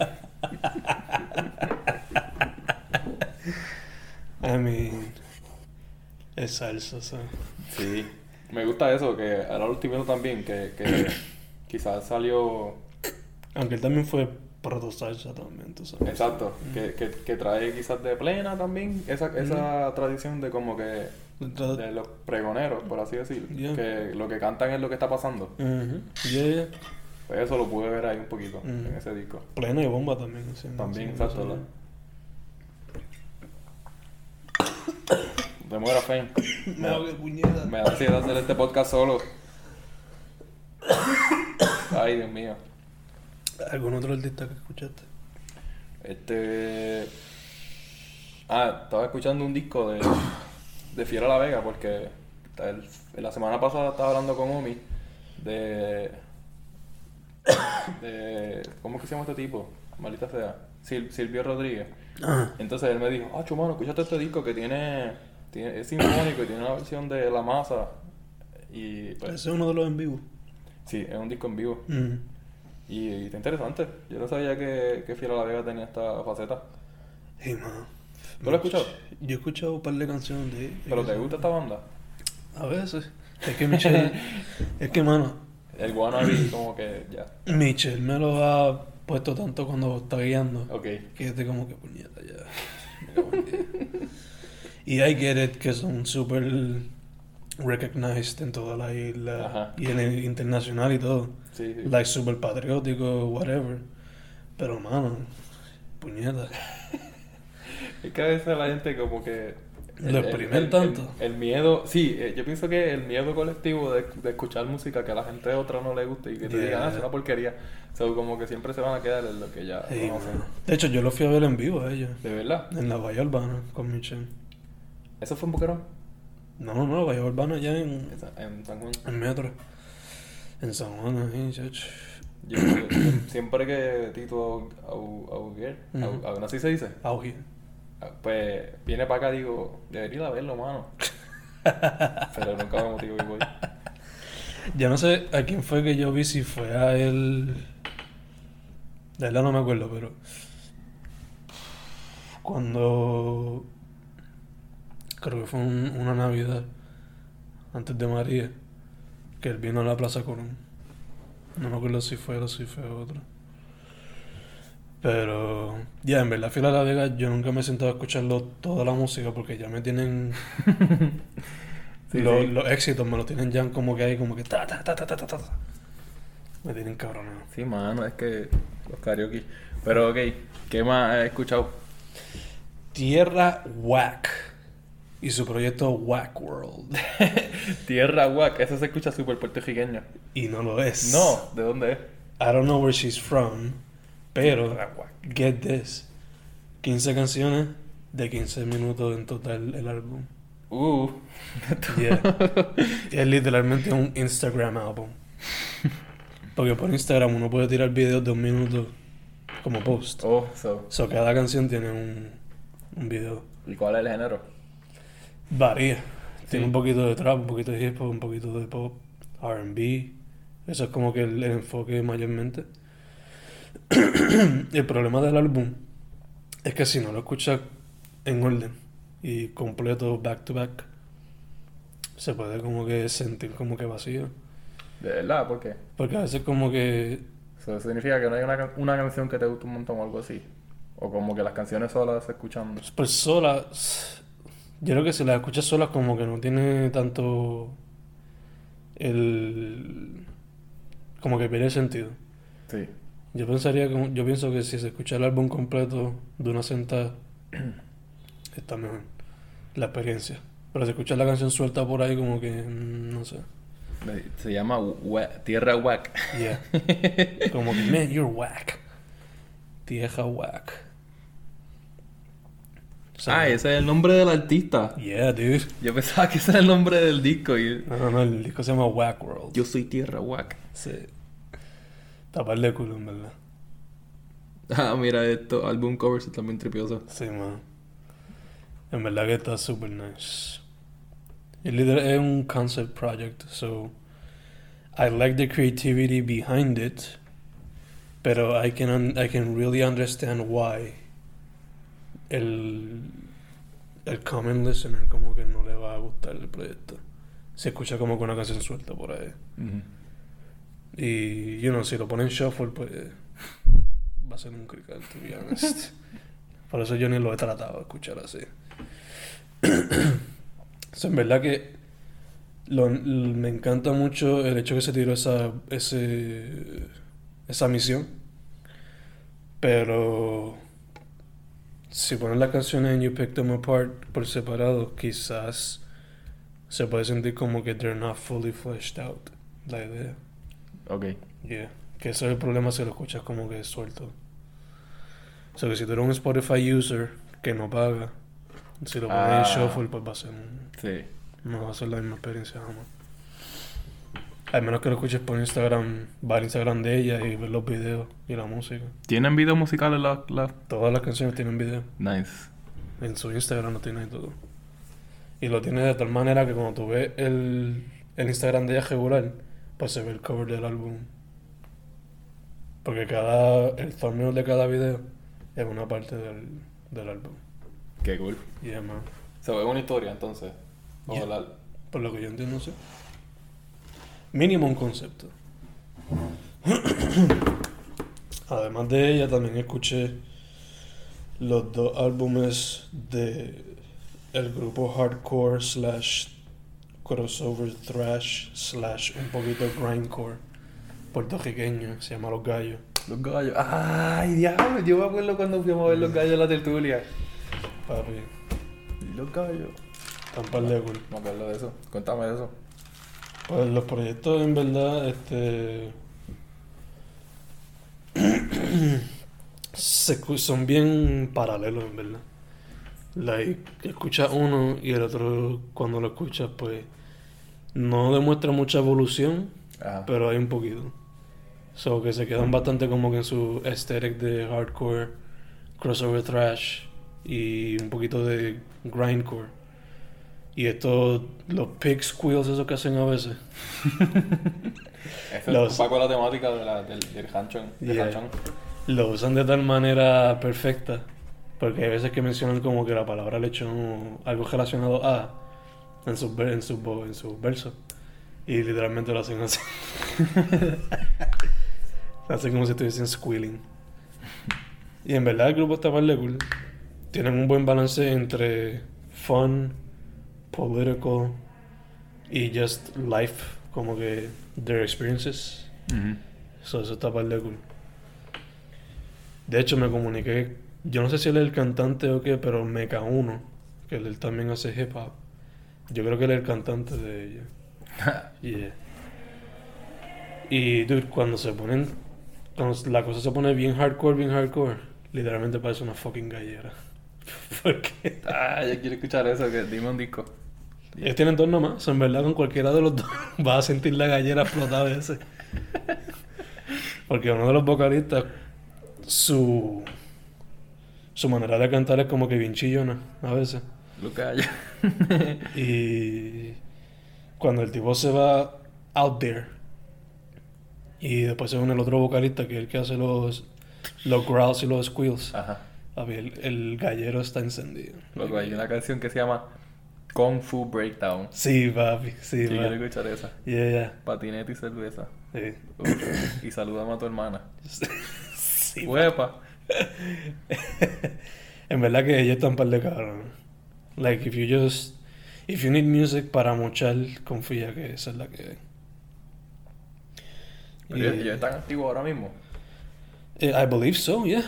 [SPEAKER 1] I mean. Es salsa, ¿sabes?
[SPEAKER 2] Sí. Me gusta eso, que ahora lo estoy viendo también, que, que [COUGHS] quizás salió...
[SPEAKER 1] Aunque él también fue proto salsa también, tú sabes.
[SPEAKER 2] Exacto, que, que, que trae quizás de plena también esa, esa tradición de como que... De los pregoneros, por así decir.
[SPEAKER 1] Yeah.
[SPEAKER 2] Que lo que cantan es lo que está pasando.
[SPEAKER 1] Yeah.
[SPEAKER 2] Pues eso lo pude ver ahí un poquito en ese disco.
[SPEAKER 1] Plena y bomba también. sí,
[SPEAKER 2] También,
[SPEAKER 1] sí,
[SPEAKER 2] exacto,
[SPEAKER 1] sí.
[SPEAKER 2] Me muero, Fame. [COUGHS]
[SPEAKER 1] Me puñeta.
[SPEAKER 2] Me da ansiedad hacer este podcast solo. Ay, Dios mío.
[SPEAKER 1] ¿Algún otro artista que escuchaste?
[SPEAKER 2] Este. Ah, estaba escuchando un disco de, de Fiera La Vega porque el- la semana pasada estaba hablando con Omi de. de ¿Cómo es que se llama este tipo? Maldita sea. Sil- Silvio Rodríguez. Entonces él me dijo, ah, chumano, escúchate este disco que tiene, tiene es sinfónico y tiene una versión de La Masa. Y pues,
[SPEAKER 1] ese es uno de los en vivo.
[SPEAKER 2] sí, es un disco en vivo. Y, y está interesante. Yo no sabía que, que Fiera La Vega tenía esta faceta.
[SPEAKER 1] Hey, man.
[SPEAKER 2] ¿Tú lo has escuchado?
[SPEAKER 1] Yo he escuchado un par de canciones de él.
[SPEAKER 2] ¿Pero te gusta esta banda?
[SPEAKER 1] A veces. Es que Michelle. [LAUGHS] es que, mano.
[SPEAKER 2] El wannabe como que ya.
[SPEAKER 1] Michelle me lo ha puesto tanto cuando está guiando.
[SPEAKER 2] Ok.
[SPEAKER 1] Que yo estoy como que puñeta ya. [LAUGHS] y I get it que son súper recognized en toda la isla
[SPEAKER 2] Ajá.
[SPEAKER 1] y en el internacional y todo.
[SPEAKER 2] Sí, sí.
[SPEAKER 1] Like súper patriótico, whatever. Pero mano, puñeta. [LAUGHS]
[SPEAKER 2] Es que a veces la gente como que...
[SPEAKER 1] Lo exprimen tanto.
[SPEAKER 2] El, el miedo... Sí, eh, yo pienso que el miedo colectivo de, de escuchar música que a la gente otra no le guste y que te
[SPEAKER 1] Yeah.
[SPEAKER 2] digan, ah, es una porquería. So, como que siempre se van a quedar en lo que ya
[SPEAKER 1] mano. De hecho, yo lo fui a ver en vivo a ellos.
[SPEAKER 2] ¿De verdad?
[SPEAKER 1] En la Bahía Urbana con Michelle.
[SPEAKER 2] ¿Eso fue en Boquerón?
[SPEAKER 1] No, no, no, Bahía Urbana allá en,
[SPEAKER 2] En San Juan.
[SPEAKER 1] en Metro. En San Juan, ahí, chacho.
[SPEAKER 2] Yo, yo- yo- siempre que Tito Au- Augier, Au-
[SPEAKER 1] Ujú.
[SPEAKER 2] Au- así se dice,
[SPEAKER 1] Augie.
[SPEAKER 2] pues viene para acá digo, debería ir a verlo, mano. [LAUGHS] Pero nunca me motivo y voy.
[SPEAKER 1] Yo no sé a quién fue que yo vi, si fue a él. De verdad no me acuerdo, pero. Cuando. Creo que fue un- una Navidad. Antes de María. Que él vino a la Plaza Colón. No me acuerdo si fue o si fue otro. Pero. Ya, en verdad, Fila La Vega, yo nunca me he sentado a escucharlo toda la música porque ya me tienen. [LAUGHS]
[SPEAKER 2] Sí,
[SPEAKER 1] los,
[SPEAKER 2] sí.
[SPEAKER 1] los éxitos me los tienen ya como que ahí, como que ta ta ta ta ta. ta. Me tienen cabronado.
[SPEAKER 2] Sí, mano, es que los karaoke. Pero ok, ¿qué más he escuchado?
[SPEAKER 1] Tierra Whack. Y su proyecto Whack World. [LAUGHS]
[SPEAKER 2] Tierra Wack, eso se escucha súper puertorriqueño.
[SPEAKER 1] Y no lo es.
[SPEAKER 2] No, ¿de dónde es?
[SPEAKER 1] I don't know where she's from. Pero, get this. 15 canciones de 15 minutos en total el álbum.
[SPEAKER 2] Uh.
[SPEAKER 1] Yeah. [LAUGHS] Es literalmente un Instagram álbum. Porque por Instagram uno puede tirar videos de un minuto como post.
[SPEAKER 2] Oh, so.
[SPEAKER 1] So cada canción tiene un, un video.
[SPEAKER 2] ¿Y cuál es el género?
[SPEAKER 1] Varía. Tiene
[SPEAKER 2] Sí.
[SPEAKER 1] un poquito de trap, un poquito de hip hop, un poquito de pop, RB. Eso es como que el, el enfoque mayormente. [CLEARS THROAT] el problema del álbum es que si no lo escuchas en orden y completo back to back, se puede como que sentir como que vacío.
[SPEAKER 2] ¿De verdad? ¿Por qué?
[SPEAKER 1] Porque a veces como que
[SPEAKER 2] Eso significa que no hay una, una canción que te guste un montón o algo así. O como que las canciones solas se escuchan.
[SPEAKER 1] pues solas, yo creo que si las escuchas solas como que no tiene tanto el... como que pierde sentido.
[SPEAKER 2] Sí.
[SPEAKER 1] Yo pensaría que, yo pienso que si se escucha el álbum completo de una sentada, [CLEARS THROAT] está mejor la experiencia. Pero si escuchas la canción suelta por ahí como que, mm, no sé.
[SPEAKER 2] Se llama Tierra Wack.
[SPEAKER 1] Yeah. [LAUGHS] Como que, man, you're whack. Tierra whack.
[SPEAKER 2] Ah, ese es el nombre del artista.
[SPEAKER 1] Yeah, dude.
[SPEAKER 2] Yo pensaba que ese era el nombre del disco y...
[SPEAKER 1] No, no, no, el disco se llama Whack World.
[SPEAKER 2] Yo soy Tierra Wack.
[SPEAKER 1] Sí. Tapar de culo, en verdad.
[SPEAKER 2] Ah, mira esto, álbum covers están bien tripiosos.
[SPEAKER 1] Sí, man. En verdad que está super nice. El líder es un concept project, so I like the creativity behind it, pero I can un- I can really understand why el el common listener como que no le va a gustar el proyecto. Se escucha como que una canción suelta por ahí. Y, you know, si lo ponen shuffle, pues va a ser un crical, to be honest. [LAUGHS] Por eso yo ni lo he tratado de escuchar así. [CLEARS THROAT] So, en verdad que lo- me encanta mucho el hecho que se tiró esa, ese, esa misión. Pero si ponen las canciones en You Pick Them Apart por separado, quizás se puede sentir como que they're not fully fleshed out. La idea.
[SPEAKER 2] Ok.
[SPEAKER 1] Yeah. Que ese es el problema si lo escuchas como que suelto. O sea que si tú eres un Spotify user que no paga, si lo pones
[SPEAKER 2] Ah.
[SPEAKER 1] en shuffle, pues va a ser
[SPEAKER 2] Sí.
[SPEAKER 1] no va a ser la misma experiencia jamás. Al menos que lo escuches por Instagram, va al Instagram de ella y ver los videos y la música.
[SPEAKER 2] ¿Tienen videos musicales las...
[SPEAKER 1] Todas las canciones tienen video.
[SPEAKER 2] Nice.
[SPEAKER 1] En su Instagram lo tiene y todo. Y lo tiene de tal manera que cuando tú ves el, el Instagram de ella regular, pues se ve el cover del álbum. Porque cada, el thumbnail de cada video es una parte del, del álbum.
[SPEAKER 2] Qué cool.
[SPEAKER 1] Y además,
[SPEAKER 2] Se ve una historia entonces.
[SPEAKER 1] Yeah. por lo que yo entiendo, sí. Mínimo un concepto. [CLEARS THROAT] Además de ella, también escuché los dos álbumes de el grupo hardcore slash crossover thrash slash un poquito grindcore puertorriqueño, se llama Los Gallos.
[SPEAKER 2] Los gallos. Ay, diablo. Yo me acuerdo cuando fuimos a ver los gallos en la tertulia.
[SPEAKER 1] Papi,
[SPEAKER 2] Los gallos.
[SPEAKER 1] tan par de cool.
[SPEAKER 2] Me acuerdo de eso. Cuéntame de eso.
[SPEAKER 1] Pues los proyectos en verdad, este [CLEARS THROAT] se son bien paralelos en verdad. Like, escuchas uno y el otro cuando lo escuchas pues no demuestra mucha evolución,
[SPEAKER 2] Ajá.
[SPEAKER 1] pero hay un poquito. So que se quedan bastante como que en su aesthetic de hardcore, crossover thrash y un poquito de grindcore. Y estos, los pig squeals esos que hacen a veces.
[SPEAKER 2] Eso
[SPEAKER 1] Los-
[SPEAKER 2] es un poco la temática de la- del, del ranchón. Del
[SPEAKER 1] Yeah. lo usan de tal manera perfecta. Porque hay veces que mencionan como que la palabra lechón, algo relacionado a, en sus, en sus, en sus versos. Y literalmente lo hacen así. Lo [LAUGHS] hacen como si estuviesen squealing. Y en verdad el grupo está de cool. Tienen un buen balance entre fun, political y just life, como que their experiences. So, eso está par de cool. De hecho, me comuniqué. Yo no sé si él es el cantante o qué, pero Mecha 1, que él también hace hip hop. Yo creo que él es el cantante de ella. [LAUGHS] Yeah. Y, dude, cuando se ponen. Cuando la cosa se pone bien hardcore, bien hardcore, literalmente parece una fucking gallera. [LAUGHS] Porque.
[SPEAKER 2] Ah, yo quiero escuchar eso, que dime un disco.
[SPEAKER 1] Ellos tienen dos nomás. So, en verdad, con cualquiera de los dos [LAUGHS] vas a sentir la gallera explotada a veces. Porque uno de los vocalistas, su. Su manera de cantar es como que bien chillona a veces.
[SPEAKER 2] Luca, [LAUGHS]
[SPEAKER 1] Y cuando el tipo se va out there y después se une el otro vocalista que es el que hace los, los growls y los squeals,
[SPEAKER 2] Ajá.
[SPEAKER 1] papi, el, el gallero está encendido.
[SPEAKER 2] Loco, hay una canción que se llama Kung Fu Breakdown.
[SPEAKER 1] Sí, papi, sí,
[SPEAKER 2] Yo quiero
[SPEAKER 1] papi.
[SPEAKER 2] escuchar esa.
[SPEAKER 1] Yeah, yeah.
[SPEAKER 2] Patinete y cerveza.
[SPEAKER 1] Sí.
[SPEAKER 2] Uf, y saludame a tu hermana.
[SPEAKER 1] Sí,
[SPEAKER 2] Huepa. [LAUGHS]
[SPEAKER 1] En verdad que ellos están par de cabrón. Like, if you just... If you need music para mochar, confía que esa es la que.
[SPEAKER 2] Pero
[SPEAKER 1] Y-
[SPEAKER 2] ellos- ellos están activos ahora mismo.
[SPEAKER 1] Eh, I believe so, yeah.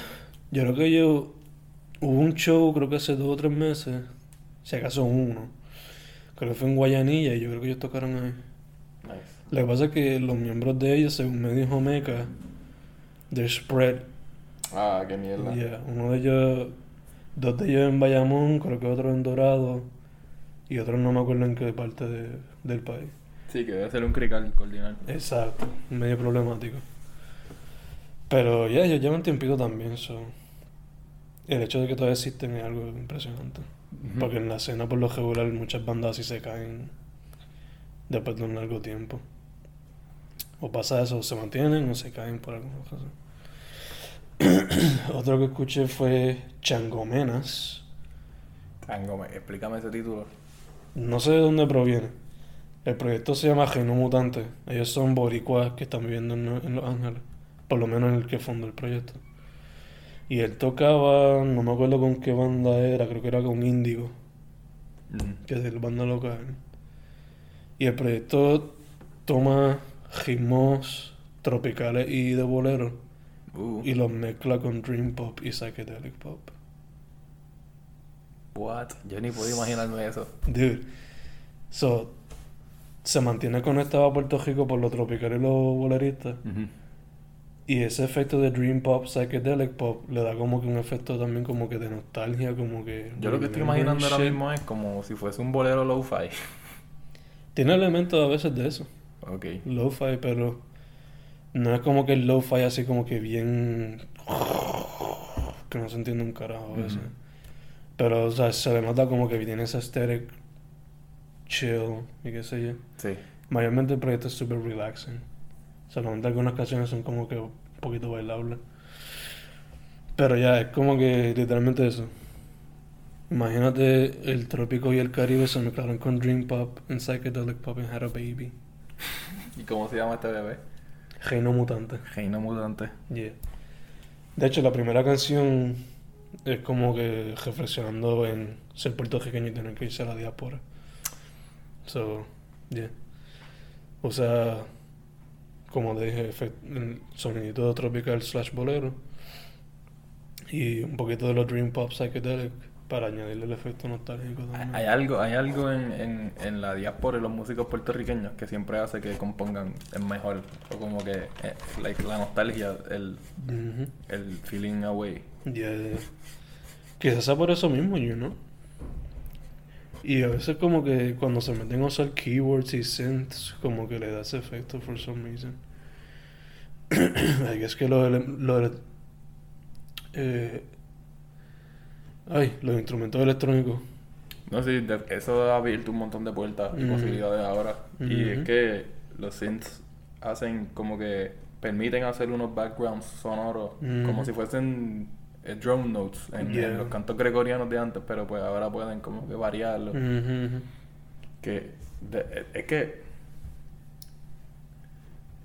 [SPEAKER 1] Yo creo que yo... Hubo un show, creo que hace dos o tres meses. Si acaso uno. Creo que fue en Guayanilla y yo creo que ellos tocaron ahí.
[SPEAKER 2] Nice.
[SPEAKER 1] Lo que pasa es que los miembros de ellos, según me dijo Meca, they're spread.
[SPEAKER 2] Ah, qué mierda.
[SPEAKER 1] Yeah, uno de ellos, dos de ellos en Bayamón, creo que otro en Dorado y otro no me acuerdo en qué parte de- del país.
[SPEAKER 2] Sí, que debe ser un crical coordinar.
[SPEAKER 1] Exacto, medio problemático. Pero ya, ellos llevan tiempito también, so. El hecho de que todavía existen es algo impresionante. Porque en la escena, por lo regular, muchas bandas sí se caen después de un largo tiempo. O pasa eso, o se mantienen o se caen por alguna razón. [COUGHS] Otro que escuché fue Changomenas.
[SPEAKER 2] Tango, me- explícame ese título.
[SPEAKER 1] No sé de dónde proviene. El proyecto se llama Reino Mutante. Ellos son boricuas que están viviendo en, en Los Ángeles. Por lo menos el que fundó el proyecto. Y él tocaba, no me acuerdo con qué banda era, creo que era con Índigo, que es de la banda local. Y el proyecto toma ritmos tropicales y de bolero
[SPEAKER 2] Uh,
[SPEAKER 1] y los mezcla con dream pop y psychedelic pop.
[SPEAKER 2] what? Yo ni puedo imaginarme eso.
[SPEAKER 1] Dude. So, se mantiene conectado a Puerto Rico por lo tropical y lo bolerista. Y ese efecto de dream pop, psychedelic pop, le da como que un efecto también como que de nostalgia, como que...
[SPEAKER 2] Yo lo que estoy imaginando ahora mismo es como si fuese un bolero lo-fi. [LAUGHS]
[SPEAKER 1] Tiene elementos a veces de eso,
[SPEAKER 2] Ok.
[SPEAKER 1] lo-fi, pero no es como que el lo-fi así como que bien... que no se entiende un carajo a veces. Pero, o sea, se le nota como que tiene ese aesthetic chill y qué sé yo.
[SPEAKER 2] Sí.
[SPEAKER 1] Mayormente el proyecto es súper relaxing. Solamente algunas canciones son como que un poquito bailables. Pero ya, es como que literalmente eso. Imagínate el trópico y el caribe se mezclaron con dream pop and psychedelic pop and had a baby.
[SPEAKER 2] ¿Y cómo se llama este bebé?
[SPEAKER 1] Reino mutante.
[SPEAKER 2] Reino Mutante.
[SPEAKER 1] Yeah. De hecho, la primera canción es como que reflexionando en ser puertorriqueño y tener que irse a la diáspora. So, yeah. O sea, como le dije, el sonidito tropical slash bolero. Y un poquito de los dream pop psychedelic para añadirle el efecto nostálgico también.
[SPEAKER 2] Hay algo, hay algo en, en, en la diáspora y los músicos puertorriqueños que siempre hace que compongan es mejor. O como que eh, like, la nostalgia, el, el feeling away.
[SPEAKER 1] Ya, ya. Quizás sea por eso mismo, you know. Y a veces como que cuando se meten a usar keywords y synths, como que le da ese efecto for some reason. [CLEARS THROAT] Ay, es que lo, lo eh, ay, los instrumentos electrónicos.
[SPEAKER 2] No sé, de- eso ha abierto un montón de puertas y posibilidades ahora. Y es que los synths hacen como que permiten hacer unos backgrounds sonoros como si fuesen eh, drone notes en, en
[SPEAKER 1] Yeah.
[SPEAKER 2] los cantos gregorianos de antes, pero pues ahora pueden como que variarlo. Que de- es que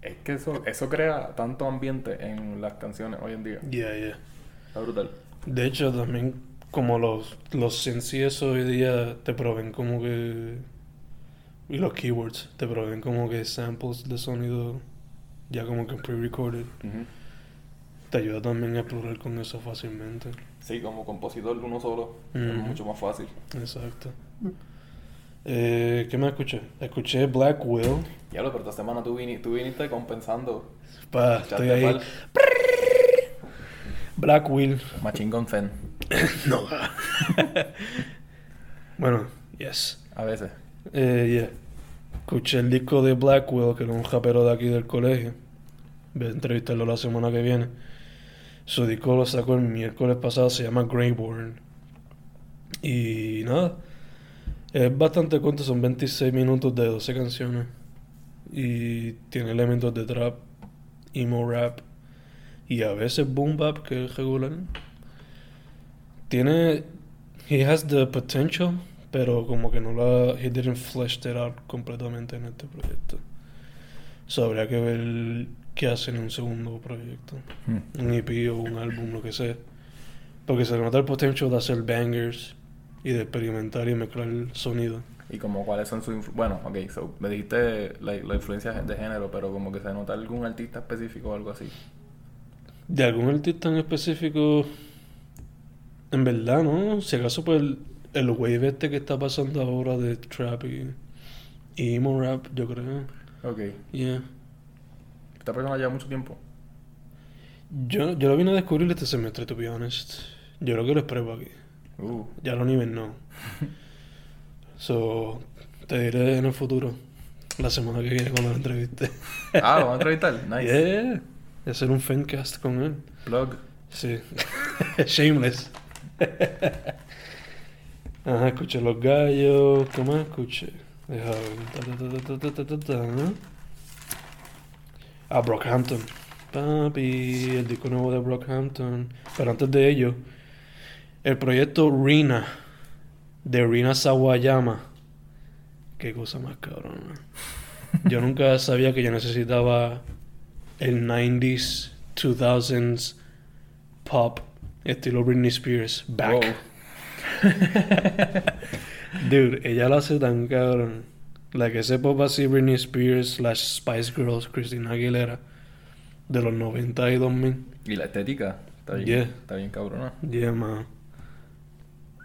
[SPEAKER 2] es que eso eso crea tanto ambiente en las canciones hoy en día.
[SPEAKER 1] Ya, ya.
[SPEAKER 2] Está brutal.
[SPEAKER 1] De hecho, también como los, los eso hoy día te proveen como que... Y los keywords te proveen como que samples de sonido ya como que pre-recorded. Te ayuda también a explorar con eso fácilmente.
[SPEAKER 2] Sí, como compositor uno solo es mucho más fácil.
[SPEAKER 1] Exacto. Eh, ¿Qué más escuché? Escuché Black Will.
[SPEAKER 2] Diablo, pero esta semana tú, vini- tú viniste compensando.
[SPEAKER 1] Pa, estoy ahí. Black Will.
[SPEAKER 2] Machine Gun Fen. [LAUGHS]
[SPEAKER 1] No. [LAUGHS] bueno, yes.
[SPEAKER 2] A veces.
[SPEAKER 1] Eh, yeah. Escuché el disco de Blackwell, que era un rapero de aquí del colegio. Voy a entrevistarlo la semana que viene. Su disco lo sacó el miércoles pasado, se llama Greyborn. Y nada, es bastante corto, son 26 minutos de 12 canciones. Y tiene elementos de trap, emo rap y a veces boom bap, que es regular. Tiene. He has the potential, pero como que no la. He didn't flesh it out completamente en este proyecto. So, habría que ver qué hace en un segundo proyecto.
[SPEAKER 2] Hmm.
[SPEAKER 1] Un EP o un álbum, lo que sea. Porque se le nota el potential de hacer bangers y de experimentar y mezclar sonido.
[SPEAKER 2] Y como cuáles son sus Bueno, ok, so, me dijiste la, la influencia de género, pero como que se nota algún artista específico o algo así.
[SPEAKER 1] De algún artista en específico, en verdad, ¿no? Si acaso pues el, el wave este que está pasando ahora de trap y, y emo rap, yo creo.
[SPEAKER 2] Ok.
[SPEAKER 1] Yeah.
[SPEAKER 2] ¿Esta persona lleva mucho tiempo?
[SPEAKER 1] Yo, yo lo vine a descubrir este semestre, to be honest. Yo creo que lo espero aquí.
[SPEAKER 2] Uh,
[SPEAKER 1] Ya lo nivel no. [LAUGHS] So, te diré en el futuro, la semana que viene cuando lo entreviste.
[SPEAKER 2] Ah, lo vamos a entrevistar. [LAUGHS] Nice.
[SPEAKER 1] Yeah. De hacer un fancast con él.
[SPEAKER 2] Plug.
[SPEAKER 1] Sí. [LAUGHS] Shameless. Ajá, escuché Los Gallos. ¿Qué más escuché? Deja ver. Ta, ta, ta, Ah, Brockhampton. Papi, el disco nuevo de Brockhampton. Pero antes de ello, el proyecto Rina de Rina Sawayama. Qué cosa más cabrona. Yo [LAUGHS] nunca sabía que yo necesitaba el 90s, 2000s pop estilo Britney Spears back.
[SPEAKER 2] Wow. [LAUGHS]
[SPEAKER 1] Dude, ella lo hace tan cabrón. Like ese pop así Britney Spears slash Spice Girls, Christina Aguilera de los 90 y 2000.
[SPEAKER 2] Y la estética. Está bien,
[SPEAKER 1] Yeah.
[SPEAKER 2] está bien cabrona.
[SPEAKER 1] Yeah, man.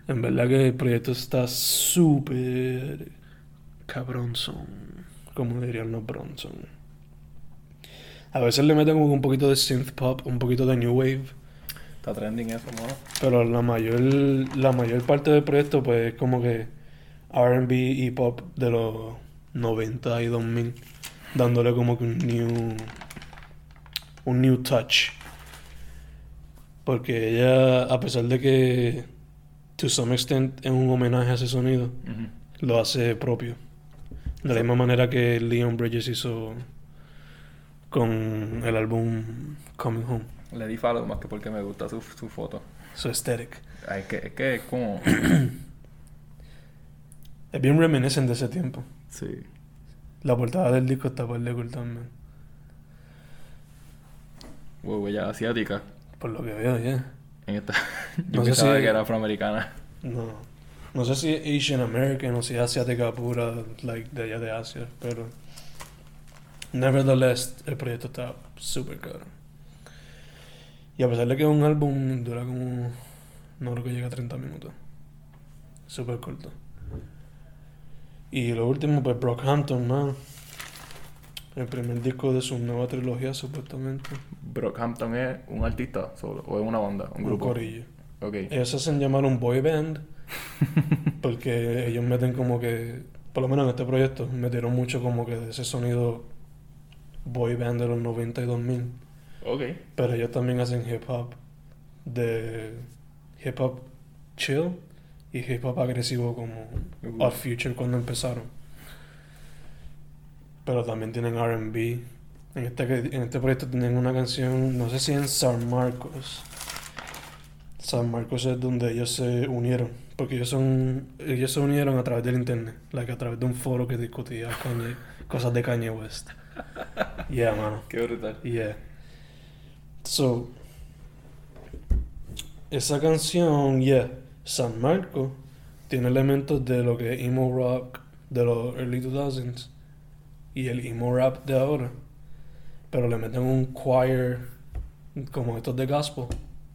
[SPEAKER 1] En verdad que el proyecto está súper cabronzón, como dirían los Bronson. A veces le meten como un poquito de synth pop, un poquito de new wave,
[SPEAKER 2] Está trending eso, mano.
[SPEAKER 1] pero la mayor la mayor parte del proyecto pues es como que R&B y pop de los 90 y 2000, dándole como que un new un new touch. Porque ella, a pesar de que to some extent es un homenaje a ese sonido, lo hace propio. De la misma manera que Leon Bridges hizo con el álbum Coming Home.
[SPEAKER 2] Le di follow más que porque me gusta su, su foto.
[SPEAKER 1] Su aesthetic.
[SPEAKER 2] Ay, que, es que es como... [CLEARS THROAT]
[SPEAKER 1] Es bien reminiscent de ese tiempo.
[SPEAKER 2] sí.
[SPEAKER 1] La portada del disco está por de cool también.
[SPEAKER 2] Wow, ella asiática.
[SPEAKER 1] Por lo que veo, ya.
[SPEAKER 2] En esta... [LAUGHS]
[SPEAKER 1] No
[SPEAKER 2] Yo
[SPEAKER 1] sé
[SPEAKER 2] pensaba
[SPEAKER 1] si-
[SPEAKER 2] que era afroamericana.
[SPEAKER 1] No. No sé si es Asian American o si es asiática pura, like de allá de Asia, pero. Nevertheless, el proyecto está súper caro. Y a pesar de que es un álbum, dura como. No creo que llegue a 30 minutos. Súper corto. Y lo último, pues Brockhampton, man. El primer disco de su nueva trilogía, supuestamente.
[SPEAKER 2] Brockhampton es un artista solo, o es una banda, un
[SPEAKER 1] Un
[SPEAKER 2] grupo.
[SPEAKER 1] corillo.
[SPEAKER 2] Ok.
[SPEAKER 1] Ellos se hacen llamar un boy band [LAUGHS] porque ellos meten como que, por lo menos en este proyecto, metieron mucho como que de ese sonido boy band de los 90 y 2000.
[SPEAKER 2] Ok.
[SPEAKER 1] Pero ellos también hacen hip hop de hip hop chill y hip hop agresivo como
[SPEAKER 2] Uh.
[SPEAKER 1] Off Future cuando empezaron. Pero también tienen R&B. En este, en este proyecto tienen una canción, no sé si en San Marcos. San Marcos es donde ellos se unieron. Porque ellos son ellos se unieron a través del internet. Like a través de un foro que discutía Kanye- cosas de Kanye West. Yeah, mano.
[SPEAKER 2] Qué brutal.
[SPEAKER 1] Yeah. So, esa canción, yeah, San Marco, tiene elementos de lo que es emo rock de los early 2000s y el emo rap de ahora. pero le meten un choir como estos de gospel,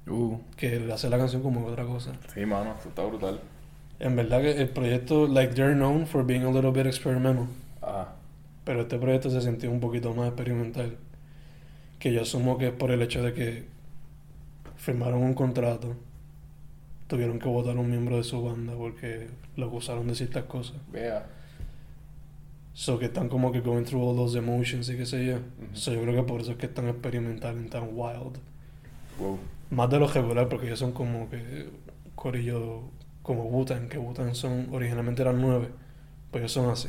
[SPEAKER 2] Uh,
[SPEAKER 1] que le hace la canción como otra cosa.
[SPEAKER 2] sí, mano, eso está brutal.
[SPEAKER 1] En verdad que el proyecto, like, they're known for being a little bit experimental.
[SPEAKER 2] Ah,
[SPEAKER 1] Pero este proyecto se sintió un poquito más experimental. Que yo asumo que es por el hecho de que firmaron un contrato. Tuvieron que votar a un miembro de su banda porque lo acusaron de ciertas cosas.
[SPEAKER 2] vea.
[SPEAKER 1] So que están como que going through all those emotions y qué sé yo.
[SPEAKER 2] Ujú.
[SPEAKER 1] So yo creo que por eso es que es tan experimental y tan wild.
[SPEAKER 2] Wow.
[SPEAKER 1] Más de lo regular porque ellos son como que corillo como Wu-Tang, que Wu-Tang son originalmente eran nueve. Pues ellos son así.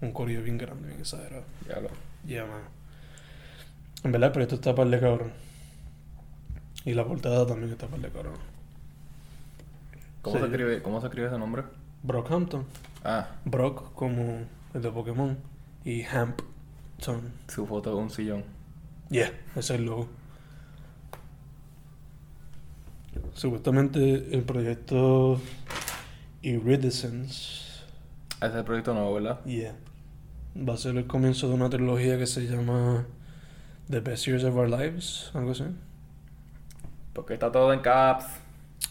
[SPEAKER 1] Un corillo bien grande, bien exagerado.
[SPEAKER 2] Ya lo.
[SPEAKER 1] Ya, man. En verdad, el proyecto está par de cabrón. Y la portada también está par de cabrón.
[SPEAKER 2] ¿Cómo,
[SPEAKER 1] Sí.
[SPEAKER 2] se escribe, ¿Cómo se escribe ese nombre?
[SPEAKER 1] Brockhampton.
[SPEAKER 2] Ah,
[SPEAKER 1] Brock como el de Pokémon. Y Hampton.
[SPEAKER 2] su foto de un sillón.
[SPEAKER 1] Yeah, ese es el logo. Supuestamente el proyecto Iridescence.
[SPEAKER 2] Ese es el proyecto nuevo, ¿verdad?
[SPEAKER 1] Yeah. Va a ser el comienzo de una trilogía que se llama The Best Years of Our Lives, algo así.
[SPEAKER 2] Porque está todo en caps.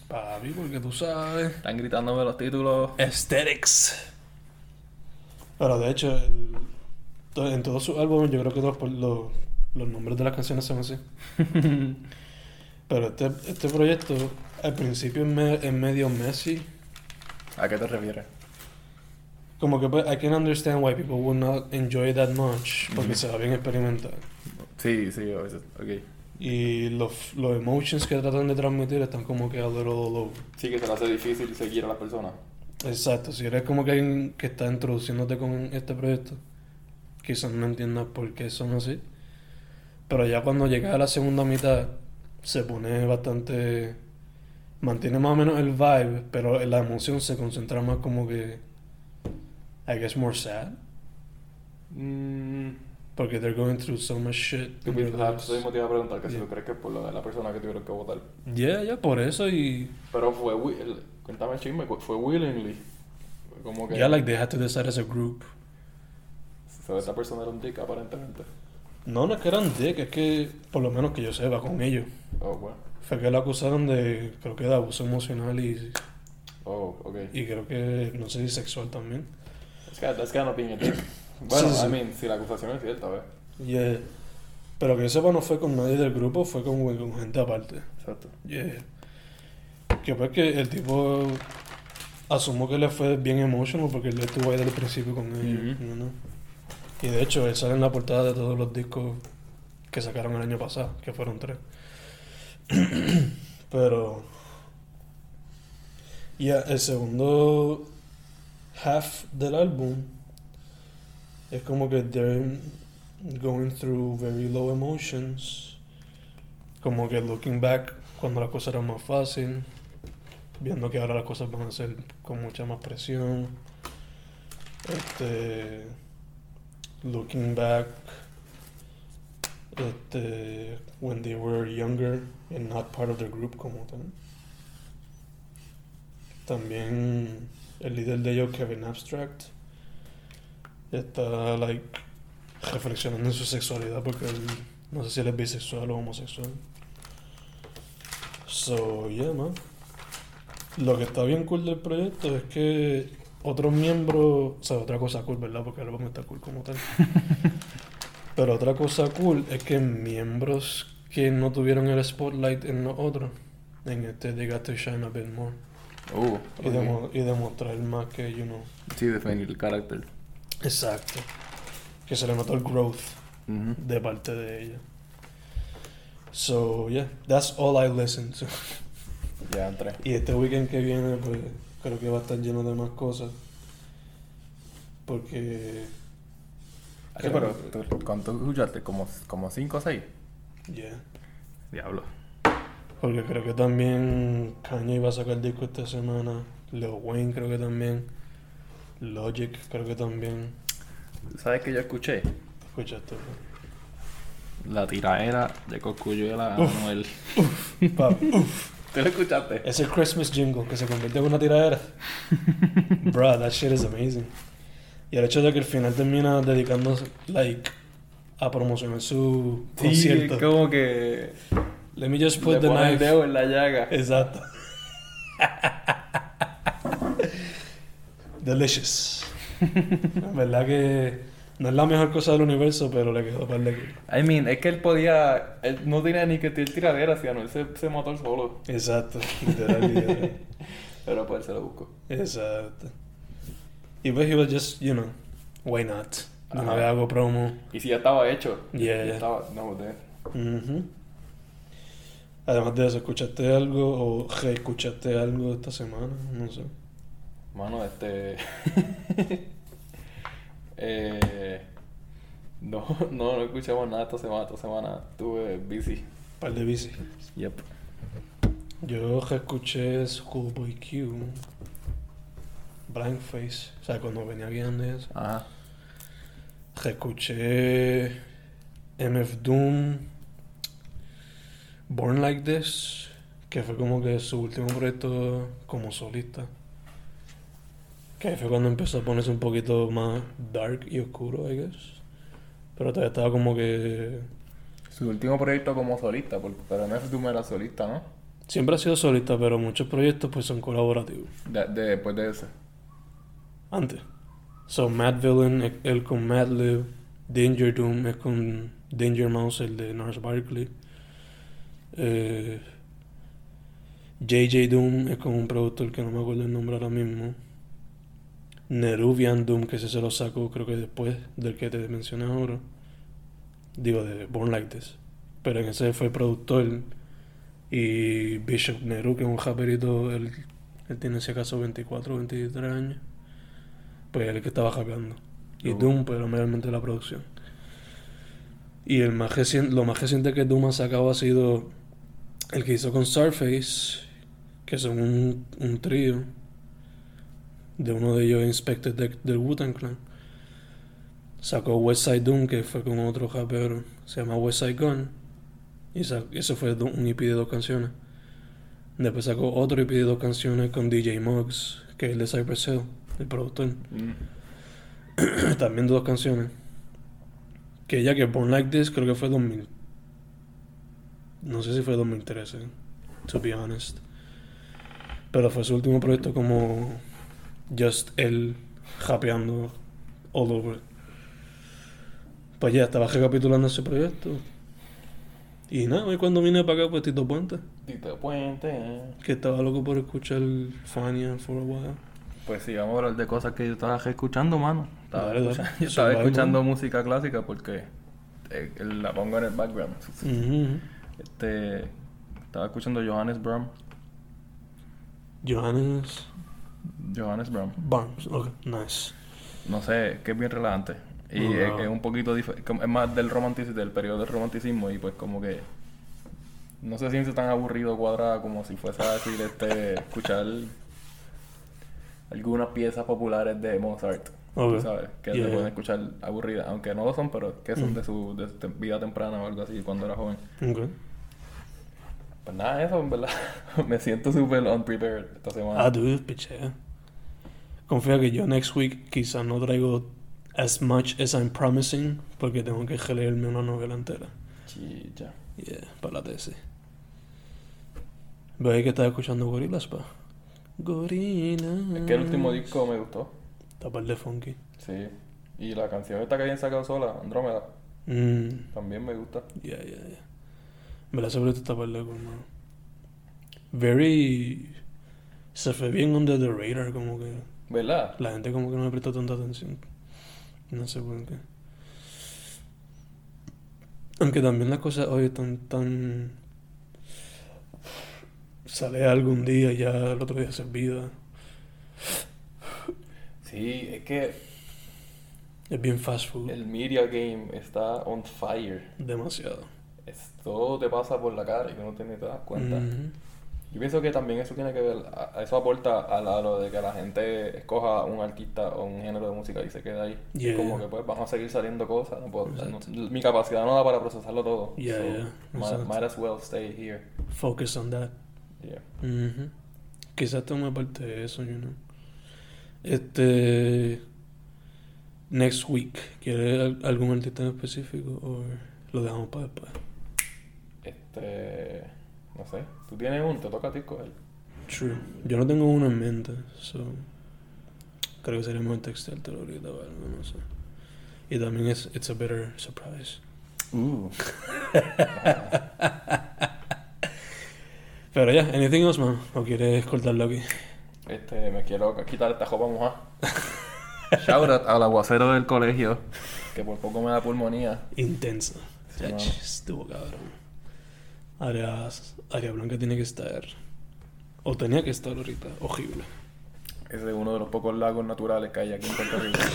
[SPEAKER 1] Papi, porque tú sabes.
[SPEAKER 2] Están gritándome los títulos.
[SPEAKER 1] Aesthetics. Pero de hecho, el- en todos sus álbumes yo creo que los, los, los nombres de las canciones son así. [LAUGHS] Pero este, este proyecto al principio es, me- es medio messy.
[SPEAKER 2] ¿A qué te refieres?
[SPEAKER 1] Como que pues, I can understand why people would not enjoy that much. Porque se va bien experimental.
[SPEAKER 2] Sí, sí, a veces. Ok.
[SPEAKER 1] Y los, los emotions que tratan de transmitir están como que a little all over.
[SPEAKER 2] Sí, que se le hace difícil seguir a la persona.
[SPEAKER 1] Exacto, si eres como que alguien que está introduciéndote con este proyecto, quizás no entiendas por qué son así. Pero ya cuando llegas a la segunda mitad, se pone bastante. Mantiene más o menos el vibe, pero la emoción se concentra más como que. I guess more sad.
[SPEAKER 2] Mm,
[SPEAKER 1] Porque they're going through so much shit.
[SPEAKER 2] mismo te iba a preguntar que si
[SPEAKER 1] Yeah.
[SPEAKER 2] tú crees que por lo de la persona que tuvieron que votar.
[SPEAKER 1] Yeah, yeah, por eso y.
[SPEAKER 2] Pero fue, cuéntame el chisme, fue willingly. Como que
[SPEAKER 1] Yeah, like they had to decide as a group.
[SPEAKER 2] so, esta persona era un dick aparentemente.
[SPEAKER 1] No, no es que eran dick, es que, por lo menos que yo sepa, con ellos.
[SPEAKER 2] Oh, bueno.
[SPEAKER 1] Fue que lo acusaron de, creo que de abuso emocional y,
[SPEAKER 2] Oh, ok.
[SPEAKER 1] y creo que, no sé si sexual también.
[SPEAKER 2] That's kind, that's kind of being a dick. Bueno,
[SPEAKER 1] Sí, sí.
[SPEAKER 2] I mean, si la acusación es cierta, ¿ves?
[SPEAKER 1] Yeah. Pero que yo sepa no fue con nadie del grupo, fue con, con gente aparte.
[SPEAKER 2] Exacto.
[SPEAKER 1] Yeah. Que pues que el tipo asumo que le fue bien emotional porque él estuvo ahí desde el principio con ellos. Y de hecho, él sale en la portada de todos los discos que sacaron el año pasado, que fueron tres. [CLEARS THROAT] Pero. Ya, el segundo half del álbum es como que they're going through very low emotions. Como que looking back cuando las cosas eran más fácil. Viendo que ahora las cosas van a ser con mucha más presión. Este. Looking back. Este. When they were younger and not part of the group como tal. También el líder de ellos, Kevin Abstract, está like reflexionando en su sexualidad porque él, no sé si él es bisexual o homosexual. So, yeah, man. Lo que está bien cool del proyecto es que otros miembros, o sea, otra cosa cool, ¿verdad? Porque el álbum está cool como tal. [LAUGHS] Pero otra cosa cool es que miembros que no tuvieron el spotlight en los otros, en este they got to shine a bit more.
[SPEAKER 2] Uh,
[SPEAKER 1] Y,
[SPEAKER 2] ok.
[SPEAKER 1] demo- y demostrar más que, you know.
[SPEAKER 2] Sí, definir el carácter.
[SPEAKER 1] Exacto. Que se le notó el growth de parte de ella. So, yeah, that's all I listen to.
[SPEAKER 2] Ya entré.
[SPEAKER 1] Y este weekend que viene, pues creo que va a estar lleno de más cosas. Porque.
[SPEAKER 2] Sí, pero ¿tú- ¿cuánto escuchaste? ¿Como, como cinco o seis?
[SPEAKER 1] Yeah.
[SPEAKER 2] Diablo.
[SPEAKER 1] Porque creo que también Kanye iba a sacar disco esta semana. Lil Wayne creo que también. Logic creo que también.
[SPEAKER 2] ¿Sabes que yo escuché?
[SPEAKER 1] Escuchaste.
[SPEAKER 2] La tiraera de Coscuyuela a
[SPEAKER 1] Uf.
[SPEAKER 2] Anuel.
[SPEAKER 1] Pa- [LAUGHS] uf.
[SPEAKER 2] ¿Tú lo escuchaste?
[SPEAKER 1] Es el Christmas jingle que se convierte en una tiradera. [LAUGHS] Bro, that shit is amazing. Y el hecho de que al final termina dedicando, like, a promocionar su
[SPEAKER 2] Sí,
[SPEAKER 1] concierto.
[SPEAKER 2] como que.
[SPEAKER 1] Let me just
[SPEAKER 2] Le
[SPEAKER 1] put the
[SPEAKER 2] pone el
[SPEAKER 1] knife.
[SPEAKER 2] dedo en la llaga.
[SPEAKER 1] Exacto. [LAUGHS] Delicious. En verdad que no es la mejor cosa del universo, pero le quedó par de kilos.
[SPEAKER 2] I mean, es que él podía. Él no tenía ni que tirar tiradera, sino él se, se mató solo.
[SPEAKER 1] Exacto. Literal, literal. [LAUGHS]
[SPEAKER 2] Pero pues se lo buscó.
[SPEAKER 1] Exacto. Y pues he was just, you know, why not? No me hago promo.
[SPEAKER 2] Y si ya estaba hecho.
[SPEAKER 1] Yeah.
[SPEAKER 2] Ya estaba. No, de.
[SPEAKER 1] Ujú. Además de eso, ¿escuchaste algo o reescuchaste algo esta semana? No sé.
[SPEAKER 2] Mano, este. [LAUGHS] eh. No, [LAUGHS] no, no escuchamos nada esta semana. Esta semana estuve busy.
[SPEAKER 1] Par de bici.
[SPEAKER 2] Yep.
[SPEAKER 1] Yo reescuché Schoolboy Q. Blank Face. O sea, cuando venía guiando eso.
[SPEAKER 2] Ajá.
[SPEAKER 1] Reescuché MF Doom. Born Like This. Que fue como que su último proyecto como solista. Que fue cuando empezó a ponerse un poquito más dark y oscuro, I guess. Pero todavía estaba como que.
[SPEAKER 2] Su último proyecto como solista, porque, pero MF Doom era solista, ¿no?
[SPEAKER 1] Siempre ha sido solista, pero muchos proyectos pues son colaborativos.
[SPEAKER 2] De, de- después de ese.
[SPEAKER 1] Antes. So, Mad Villain, él- él con Madlib. Danger Doom es con Danger Mouse, el de Nars Barkley. Eh, JJ Doom es con un productor que no me acuerdo el nombre ahora mismo. Neruvian Doom, que ese se lo sacó creo que después del que te mencioné ahora. Digo, de Born Like This. Pero en ese fue productor. Y Bishop Neru, que es un raperito, él, él tiene si acaso 24 o 23 años. Pues él que estaba rapeando. Y
[SPEAKER 2] Oh.
[SPEAKER 1] Doom, pero mayormente la producción. Y el más recien- lo más reciente que Doom ha sacado ha sido el que hizo con Starface, que son un, un trío. De uno de ellos Inspected de- del Wu-Tang Clan. Sacó West Side Doom, que fue con otro rapero. Se llama West Side Gun. Y eso fue un EP de dos canciones. Después sacó otro EP de dos canciones con DJ Muggs, que es el de Cypress Hill, el productor.
[SPEAKER 2] Mm. [CLEARS THROAT]
[SPEAKER 1] También dos canciones. Que ya que Born Like This creo que fue 2000. No sé si fue 2013, to be honest. Pero fue su último proyecto como just él rapeando all over. Pues ya estaba recapitulando ese proyecto. Y nada, hoy cuando vine para acá, pues Tito Puente,
[SPEAKER 2] Tito Puente.
[SPEAKER 1] que estaba loco por escuchar Fania for a while.
[SPEAKER 2] Pues sí, vamos a hablar de cosas que yo estaba escuchando, mano. Estaba,
[SPEAKER 1] Dale,
[SPEAKER 2] escuchando, yo [LAUGHS] estaba
[SPEAKER 1] Survival.
[SPEAKER 2] escuchando música clásica porque eh, la pongo en el background.
[SPEAKER 1] Ujú.
[SPEAKER 2] Este, estaba escuchando Johannes Bram.
[SPEAKER 1] Johannes
[SPEAKER 2] Johannes Bram.
[SPEAKER 1] Barnes, ok, nice.
[SPEAKER 2] No sé, que es bien relajante. Y es, es un poquito diferente. Es más del romanticismo, del periodo del romanticismo. Y pues como que no se siente tan aburrido cuadrada como si fuese a decir este escuchar algunas piezas populares de Mozart.
[SPEAKER 1] Ok.
[SPEAKER 2] ¿Sabes? Que
[SPEAKER 1] Yeah,
[SPEAKER 2] se pueden
[SPEAKER 1] yeah.
[SPEAKER 2] escuchar aburridas, aunque no lo son, pero que son
[SPEAKER 1] Mm.
[SPEAKER 2] de su de su vida temprana o algo así cuando era joven.
[SPEAKER 1] Ok.
[SPEAKER 2] Pues nada, eso en verdad. [LAUGHS] Me siento súper unprepared esta semana.
[SPEAKER 1] Ah, dude, pichea. Confía que yo next week quizás no traigo as much as I'm promising porque tengo que leerme una novela entera.
[SPEAKER 2] Chicha.
[SPEAKER 1] Yeah, para la tesis. Ve que estaba escuchando gorilas, pa. Gorilas.
[SPEAKER 2] Es que el último disco me gustó.
[SPEAKER 1] Está par de funky.
[SPEAKER 2] Sí. Y la canción esta que habían sacado sola, Andrómeda,
[SPEAKER 1] Mm,
[SPEAKER 2] también me gusta.
[SPEAKER 1] yeah, yeah, yeah. Me la sobre está par de cool, mano. Very. Se fue bien under the radar, como que.
[SPEAKER 2] ¿Verdad?
[SPEAKER 1] La gente como que no le prestó tanta atención. No sé por qué. Aunque también las cosas hoy están tan... Sale algún día y ya el otro día se olvida.
[SPEAKER 2] Sí, es que
[SPEAKER 1] Es bien fast food.
[SPEAKER 2] el media game está on fire.
[SPEAKER 1] Demasiado.
[SPEAKER 2] Todo te pasa por la cara y no te, ni te das cuenta. Yo pienso que también eso tiene que ver, eso aporta a, la- a lo de que la gente escoja un artista o un género de música y se queda ahí.
[SPEAKER 1] Yeah.
[SPEAKER 2] Como que pues van a seguir saliendo cosas. No puedo, no- mi capacidad no da para procesarlo todo.
[SPEAKER 1] Yeah,
[SPEAKER 2] So,
[SPEAKER 1] yeah,
[SPEAKER 2] might, might as well stay here.
[SPEAKER 1] Focus on that.
[SPEAKER 2] Yeah.
[SPEAKER 1] Ujú. Quizás tome parte de eso, you know. Este. next week. ¿Quieres al- algún artista en específico o lo dejamos para después?
[SPEAKER 2] Este. No sé. ¿Tú tienes un? Te toca a ti escoger.
[SPEAKER 1] True. Yo no tengo uno en mente, so creo que sería mejor texteártelo ahorita o algo, no sé. Y también es It's a Better Surprise.
[SPEAKER 2] Uh. [LAUGHS]
[SPEAKER 1] Pero ya, anything else, man? ¿O quieres cortarlo aquí?
[SPEAKER 2] Este, me quiero quitar esta jopa mojada. [LAUGHS] Shout out al aguacero del colegio, que por poco me da pulmonía.
[SPEAKER 1] Intensa. Estuvo cabrón. Área, área blanca tiene que estar. O tenía que estar ahorita. Horrible.
[SPEAKER 2] Ese es uno de los pocos lagos naturales que hay aquí en Puerto Rico. [LAUGHS]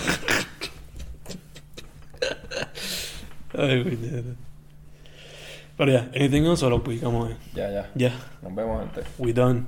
[SPEAKER 1] Ay, puñeta. Pero ya, anything else o lo publicamos ahí.
[SPEAKER 2] Ya, ya.
[SPEAKER 1] Ya,
[SPEAKER 2] Nos vemos, gente.
[SPEAKER 1] we done.